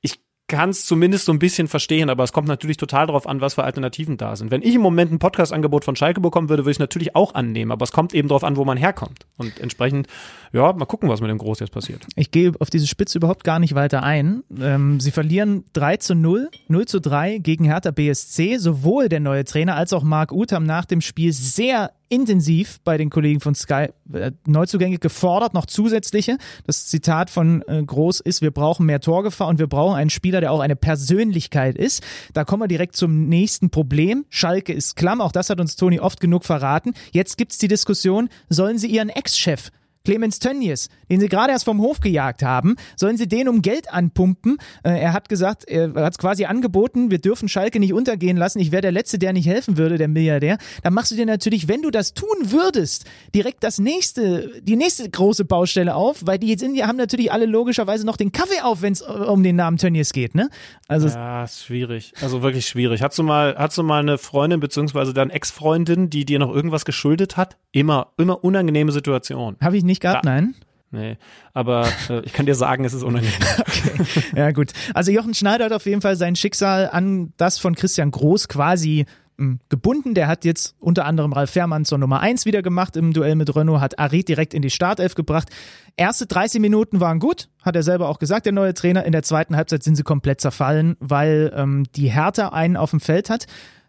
ich kann es zumindest so ein bisschen verstehen, aber es kommt natürlich total darauf an, was für Alternativen da sind. Wenn ich im Moment ein Podcast-Angebot von Schalke bekommen würde, würde ich natürlich auch annehmen, aber es kommt eben darauf an, wo man herkommt. Und entsprechend, ja, mal gucken, was mit dem Groß jetzt passiert. Ich gehe auf diese Spitze überhaupt gar nicht weiter ein. Ähm, sie verlieren 3 zu 0, 0 zu 3 gegen Hertha BSC. Sowohl der neue Trainer als auch Marc haben nach dem Spiel sehr intensiv bei den Kollegen von Sky äh, Neuzugänge gefordert, noch zusätzliche. Das Zitat von äh, Groß ist, wir brauchen mehr Torgefahr und wir brauchen einen Spieler, der auch eine Persönlichkeit ist. Da kommen wir direkt zum nächsten Problem. Schalke ist klamm, auch das hat uns Toni oft genug verraten. Jetzt gibt's die Diskussion, sollen sie ihren Ex-Chef Clemens Tönnies, den sie gerade erst vom Hof gejagt haben, sollen sie den um Geld anpumpen? Äh, er hat gesagt, er hat es quasi angeboten, wir dürfen Schalke nicht untergehen lassen. Ich wäre der Letzte, der nicht helfen würde, der Milliardär. Dann machst du dir natürlich, wenn du das tun würdest, direkt das nächste, die nächste große Baustelle auf, weil die sind, die haben natürlich alle logischerweise noch den Kaffee auf, wenn es um den Namen Tönnies geht, ne? Also ja, ist schwierig. Also wirklich schwierig. Hast du mal, hast du mal eine Freundin beziehungsweise deine Ex-Freundin, die dir noch irgendwas geschuldet hat? Immer, immer unangenehme Situation. Habe ich nicht gehabt, da, nein. Nee, aber äh, ich kann dir sagen, es ist unangenehm. okay. Ja, gut. Also Jochen Schneider hat auf jeden Fall sein Schicksal an das von Christian Groß quasi hm, gebunden. Der hat jetzt unter anderem Ralf Fährmann zur Nummer 1 wieder gemacht im Duell mit Renault, hat Arid direkt in die Startelf gebracht. Erste 30 Minuten waren gut, hat er selber auch gesagt, der neue Trainer. In der zweiten Halbzeit sind sie komplett zerfallen, weil ähm, die Hertha einen auf dem Feld hat.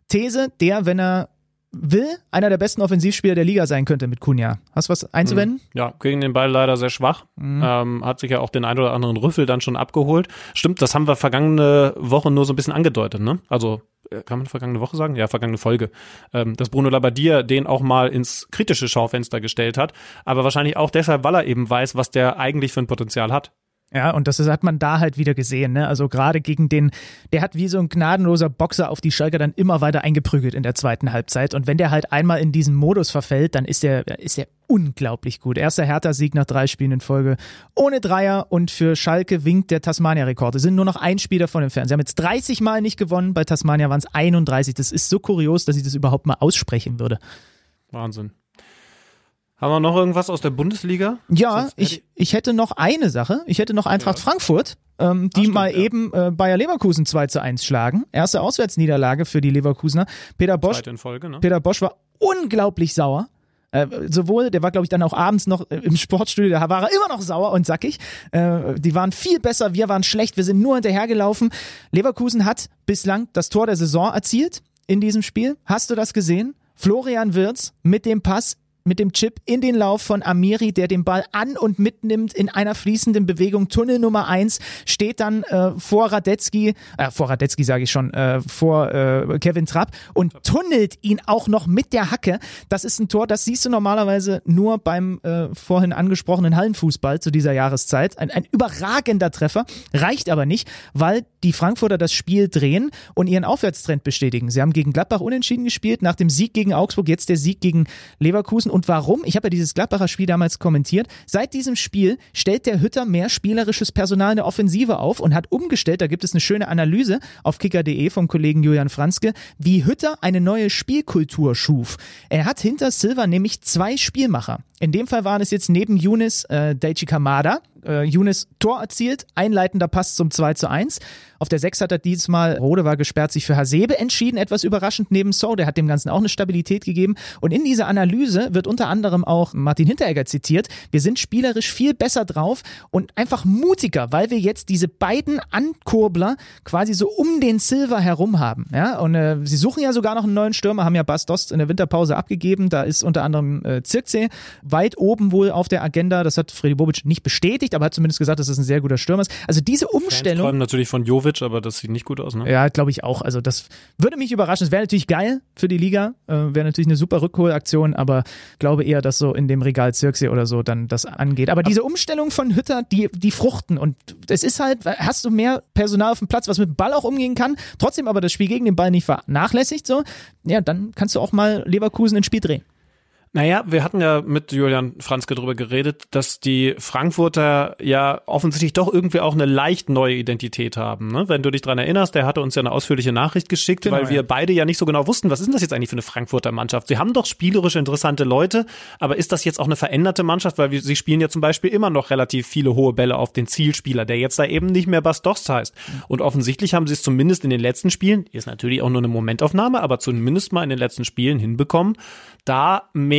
These, der, wenn er will einer der besten Offensivspieler der Liga sein könnte mit Kunja. Hast du was einzuwenden? Mhm. Ja, gegen den Ball leider sehr schwach. Mhm. Ähm, hat sich ja auch den ein oder anderen Rüffel dann schon abgeholt. Stimmt, das haben wir vergangene Woche nur so ein bisschen angedeutet, ne? Also äh, kann man vergangene Woche sagen? Ja, vergangene Folge. Ähm, dass Bruno Labbadia den auch mal ins kritische Schaufenster gestellt hat, aber wahrscheinlich auch deshalb, weil er eben weiß, was der eigentlich für ein Potenzial hat. Ja, und das hat man da halt wieder gesehen. Ne? Also gerade gegen den, der hat wie so ein gnadenloser Boxer auf die Schalker dann immer weiter eingeprügelt in der zweiten Halbzeit. Und wenn der halt einmal in diesen Modus verfällt, dann ist er ist er unglaublich gut. Erster Hertha-Sieg nach drei Spielen in Folge ohne Dreier und für Schalke winkt der Tasmania-Rekord. Es sind nur noch ein Spiel davon entfernt. Sie haben jetzt 30 Mal nicht gewonnen, bei Tasmania waren es 31. Das ist so kurios, dass ich das überhaupt mal aussprechen würde. Wahnsinn. Haben wir noch irgendwas aus der Bundesliga? Ja, ich, ich hätte noch eine Sache. Ich hätte noch Eintracht ja. Frankfurt. ähm, die stimmt, mal ja. eben äh, Bayer Leverkusen 2 zu 1 schlagen. Erste Auswärtsniederlage für die Leverkusener. Peter Bosch, Folge, ne? Peter Bosch war unglaublich sauer. Äh, sowohl, der war, glaube ich, dann auch abends noch äh, im Sportstudio, da war er immer noch sauer und sackig. Äh, die waren viel besser, wir waren schlecht, wir sind nur hinterhergelaufen. Leverkusen hat bislang das Tor der Saison erzielt in diesem Spiel. Hast du das gesehen? Florian Wirz mit dem Pass mit dem Chip in den Lauf von Amiri, der den Ball an und mitnimmt in einer fließenden Bewegung. Tunnel Nummer eins steht dann äh, vor Radetzky, äh, vor Radetzky sage ich schon, äh, vor äh, Kevin Trapp und tunnelt ihn auch noch mit der Hacke. Das ist ein Tor, das siehst du normalerweise nur beim äh, vorhin angesprochenen Hallenfußball zu dieser Jahreszeit. Ein, ein überragender Treffer, reicht aber nicht, weil die Frankfurter das Spiel drehen und ihren Aufwärtstrend bestätigen. Sie haben gegen Gladbach unentschieden gespielt, nach dem Sieg gegen Augsburg jetzt der Sieg gegen Leverkusen und warum? Ich habe ja dieses Gladbacher Spiel damals kommentiert. Seit diesem Spiel stellt der Hütter mehr spielerisches Personal in der Offensive auf und hat umgestellt, da gibt es eine schöne Analyse auf kicker.de vom Kollegen Julian Franzke, wie Hütter eine neue Spielkultur schuf. Er hat hinter Silva nämlich zwei Spielmacher. In dem Fall waren es jetzt neben Younes äh, Daichi Kamada, äh, Younes Tor erzielt, einleitender Pass zum 2 zu 1. Auf der 6 hat er diesmal, Rode war gesperrt, sich für Hasebe entschieden, etwas überraschend neben So, der hat dem Ganzen auch eine Stabilität gegeben. Und in dieser Analyse wird unter anderem auch Martin Hinteregger zitiert, wir sind spielerisch viel besser drauf und einfach mutiger, weil wir jetzt diese beiden Ankurbler quasi so um den Silver herum haben. Ja? Und äh, sie suchen ja sogar noch einen neuen Stürmer, haben ja Bas Dost in der Winterpause abgegeben, da ist unter anderem äh, Zirkzee weit oben wohl auf der Agenda, das hat Freddy Bobic nicht bestätigt, aber hat zumindest gesagt, dass es ein sehr guter Stürmer ist. Also diese Umstellung... Fans natürlich von Jovic Jovic, aber das sieht nicht gut aus, ne? Ja, glaube ich auch. Also das würde mich überraschen. Es wäre natürlich geil für die Liga, äh, wäre natürlich eine super Rückholaktion, aber glaube eher, dass so in dem Regal Zirksee oder so dann das angeht. Aber diese Umstellung von Hütter, die, die fruchten und es ist halt, hast du mehr Personal auf dem Platz, was mit dem Ball auch umgehen kann, trotzdem aber das Spiel gegen den Ball nicht vernachlässigt, so, ja, dann kannst du auch mal Leverkusen ins Spiel drehen. Naja, wir hatten ja mit Julian Franzke darüber geredet, dass die Frankfurter ja offensichtlich doch irgendwie auch eine leicht neue Identität haben. Ne? Wenn du dich dran erinnerst, der hatte uns ja eine ausführliche Nachricht geschickt, genau, weil wir ja. beide ja nicht so genau wussten, was ist denn das jetzt eigentlich für eine Frankfurter Mannschaft? Sie haben doch spielerisch interessante Leute, aber ist das jetzt auch eine veränderte Mannschaft? Weil wir, sie spielen ja zum Beispiel immer noch relativ viele hohe Bälle auf den Zielspieler, der jetzt da eben nicht mehr Bastos heißt. Und offensichtlich haben sie es zumindest in den letzten Spielen, ist natürlich auch nur eine Momentaufnahme, aber zumindest mal in den letzten Spielen hinbekommen, da mehr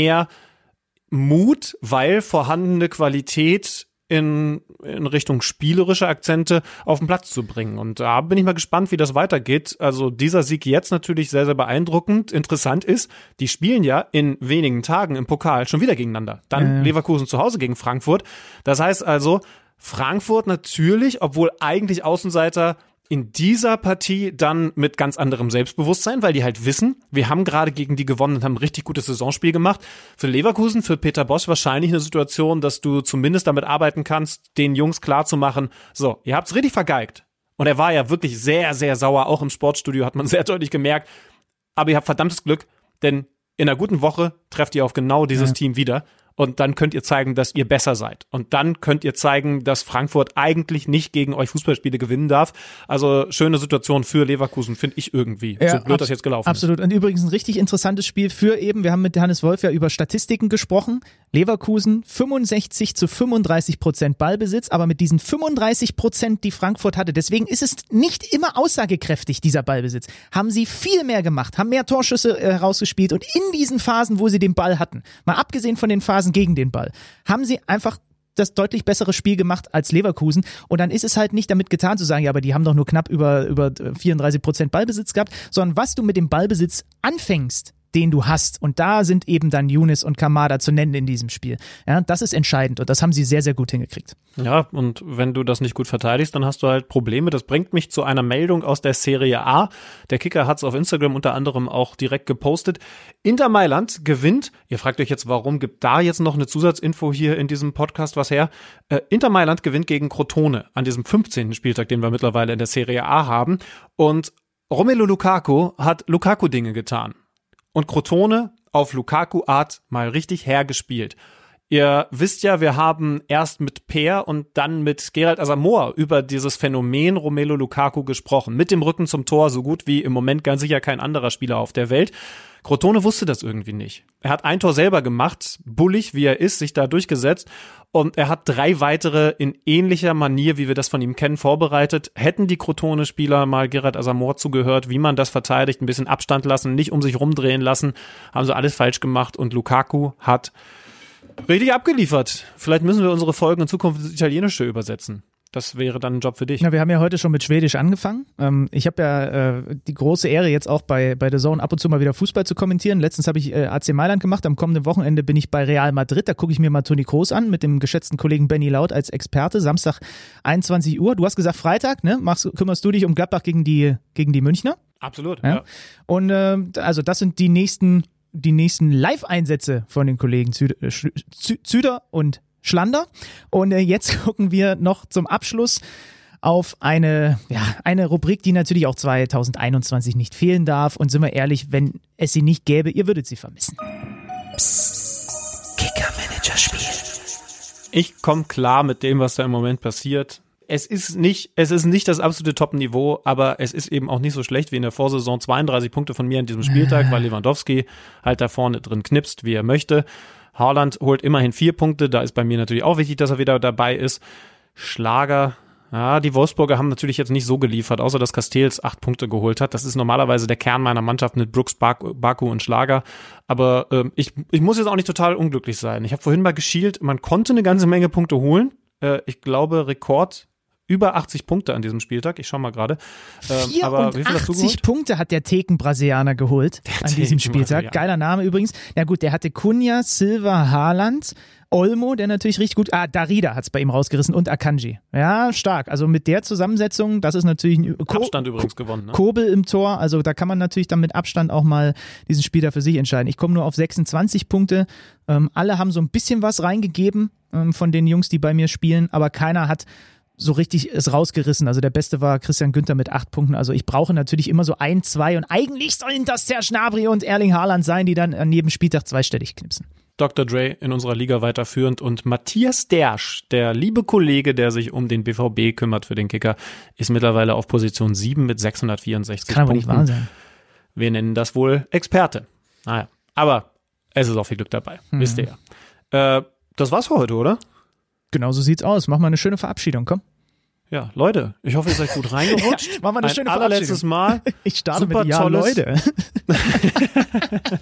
Mut, weil vorhandene Qualität in, in Richtung spielerische Akzente auf den Platz zu bringen. Und da bin ich mal gespannt, wie das weitergeht. Also dieser Sieg jetzt natürlich sehr, sehr beeindruckend. Interessant ist, die spielen ja in wenigen Tagen im Pokal schon wieder gegeneinander. Dann äh. Leverkusen zu Hause gegen Frankfurt. Das heißt also, Frankfurt natürlich, obwohl eigentlich Außenseiter in dieser Partie dann mit ganz anderem Selbstbewusstsein, weil die halt wissen, wir haben gerade gegen die gewonnen und haben ein richtig gutes Saisonspiel gemacht. Für Leverkusen, für Peter Bosch wahrscheinlich eine Situation, dass du zumindest damit arbeiten kannst, den Jungs klarzumachen, so, ihr habt's richtig vergeigt. Und er war ja wirklich sehr, sehr sauer, auch im Sportstudio hat man sehr deutlich gemerkt. Aber ihr habt verdammtes Glück, denn in einer guten Woche trefft ihr auf genau dieses ja. Team wieder und dann könnt ihr zeigen, dass ihr besser seid. Und dann könnt ihr zeigen, dass Frankfurt eigentlich nicht gegen euch Fußballspiele gewinnen darf. Also schöne Situation für Leverkusen, finde ich irgendwie. Ja, so blöd das jetzt gelaufen absolut. ist. Absolut. Und übrigens ein richtig interessantes Spiel für eben, wir haben mit Hannes Wolf ja über Statistiken gesprochen. Leverkusen 65 zu 35 Prozent Ballbesitz, aber mit diesen 35 Prozent, die Frankfurt hatte, deswegen ist es nicht immer aussagekräftig, dieser Ballbesitz, haben sie viel mehr gemacht, haben mehr Torschüsse äh, herausgespielt und in diesen Phasen, wo sie den Ball hatten, mal abgesehen von den Phasen gegen den Ball, haben sie einfach das deutlich bessere Spiel gemacht als Leverkusen. Und dann ist es halt nicht damit getan zu sagen, ja, aber die haben doch nur knapp über, über 34 Prozent Ballbesitz gehabt, sondern was du mit dem Ballbesitz anfängst, den du hast. Und da sind eben dann Younes und Kamada zu nennen in diesem Spiel. Ja, das ist entscheidend und das haben sie sehr, sehr gut hingekriegt. Ja, und wenn du das nicht gut verteidigst, dann hast du halt Probleme. Das bringt mich zu einer Meldung aus der Serie A. Der Kicker hat es auf Instagram unter anderem auch direkt gepostet. Inter Mailand gewinnt. Ihr fragt euch jetzt, warum gibt da jetzt noch eine Zusatzinfo hier in diesem Podcast was her? Äh, Inter Mailand gewinnt gegen Crotone an diesem 15. Spieltag, den wir mittlerweile in der Serie A haben. Und Romelu Lukaku hat Lukaku-Dinge getan und Crotone auf Lukaku-Art mal richtig hergespielt. Ihr wisst ja, wir haben erst mit Peer und dann mit Gerald Asamoah über dieses Phänomen Romelu Lukaku gesprochen. Mit dem Rücken zum Tor, so gut wie im Moment ganz sicher kein anderer Spieler auf der Welt. Crotone wusste das irgendwie nicht. Er hat ein Tor selber gemacht, bullig wie er ist, sich da durchgesetzt und er hat drei weitere in ähnlicher Manier, wie wir das von ihm kennen, vorbereitet. Hätten die Crotone-Spieler mal Gerard Asamoah zugehört, wie man das verteidigt, ein bisschen Abstand lassen, nicht um sich rumdrehen lassen, haben sie alles falsch gemacht und Lukaku hat richtig abgeliefert. Vielleicht müssen wir unsere Folgen in Zukunft ins Italienische übersetzen. Das wäre dann ein Job für dich. Na, wir haben ja heute schon mit Schwedisch angefangen. Ähm, ich habe ja äh, die große Ehre, jetzt auch bei, bei The Zone ab und zu mal wieder Fußball zu kommentieren. Letztens habe ich äh, AC Mailand gemacht. Am kommenden Wochenende bin ich bei Real Madrid. Da gucke ich mir mal Toni Kroos an mit dem geschätzten Kollegen Benny Laut als Experte. Samstag 21 Uhr. Du hast gesagt Freitag, ne? Machst, kümmerst du dich um Gladbach gegen die, gegen die Münchner? Absolut, Ja. ja. Und äh, also das sind die nächsten, die nächsten Live-Einsätze von den Kollegen Zü äh, Züder und Schlander. Und äh, jetzt gucken wir noch zum Abschluss auf eine, ja, eine Rubrik, die natürlich auch 2021 nicht fehlen darf. Und sind wir ehrlich, wenn es sie nicht gäbe, ihr würdet sie vermissen. Kicker-Manager-Spiel. Ich komme klar mit dem, was da im Moment passiert. Es ist nicht, es ist nicht das absolute Top-Niveau, aber es ist eben auch nicht so schlecht wie in der Vorsaison. 32 Punkte von mir an diesem Spieltag, weil Lewandowski halt da vorne drin knipst, wie er möchte. Haaland holt immerhin vier Punkte. Da ist bei mir natürlich auch wichtig, dass er wieder dabei ist. Schlager, ja, die Wolfsburger haben natürlich jetzt nicht so geliefert, außer dass Castells acht Punkte geholt hat. Das ist normalerweise der Kern meiner Mannschaft mit Brooks, Baku, Baku und Schlager. Aber ähm, ich, ich muss jetzt auch nicht total unglücklich sein. Ich habe vorhin mal geschielt, man konnte eine ganze Menge Punkte holen. Äh, ich glaube, Rekord über 80 Punkte an diesem Spieltag. Ich schau mal gerade. Ähm, aber wie viel hast du 84 geholt? Punkte hat der Theken-Brasilianer geholt an diesem Spieltag. Geiler Name übrigens. Na gut, der hatte Cunha, Silva, Haaland, Olmo, der natürlich richtig gut. Ah, Darida hat's bei ihm rausgerissen und Akanji. Ja, stark. Also mit der Zusammensetzung, das ist natürlich ein Ko Abstand übrigens gewonnen. Ne? Kobel im Tor. Also da kann man natürlich dann mit Abstand auch mal diesen Spieler für sich entscheiden. Ich komme nur auf 26 Punkte. Ähm, alle haben so ein bisschen was reingegeben ähm, von den Jungs, die bei mir spielen, aber keiner hat so richtig es rausgerissen. Also der Beste war Christian Günther mit acht Punkten. Also ich brauche natürlich immer so ein, zwei und eigentlich sollen das Serge Gnabry und Erling Haaland sein, die dann an jedem Spieltag zweistellig knipsen. Dr. Dre in unserer Liga weiterführend und Matthias Dersch, der liebe Kollege, der sich um den BVB kümmert für den Kicker, ist mittlerweile auf Position 7 mit 664 Kann aber nicht Punkten. wahr sein. Wir nennen das wohl Experte. Naja, aber es ist auch viel Glück dabei, Mhm. wisst ihr ja. Äh, das war's für heute, oder? Genau so sieht's aus. Mach mal eine schöne Verabschiedung, komm. Ja, Leute, ich hoffe, ihr seid gut reingerutscht. Machen wir eine Ein schöne allerletztes Mal. Ich starte Super mit Ja, tolles- Leute.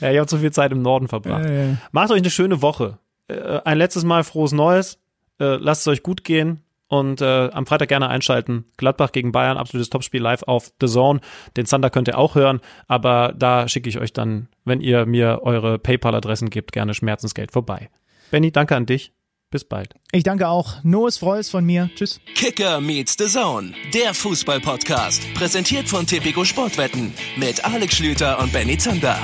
Ja, ihr habt so viel Zeit im Norden verbracht. Macht euch eine schöne Woche. Äh, ein letztes Mal frohes Neues. Äh, lasst es euch gut gehen. Und äh, am Freitag gerne einschalten. Gladbach gegen Bayern, absolutes Topspiel live auf The Zone. Den Thunder könnt ihr auch hören, aber da schicke ich euch dann, wenn ihr mir eure PayPal-Adressen gebt, gerne Schmerzensgeld vorbei. Benny, danke an dich. Bis bald. Ich danke auch. Noes Freues von mir. Tschüss. Kicker meets the Zone, der Fußball-Podcast. Präsentiert von Tipico Sportwetten mit Alex Schlüter und Benny Zander.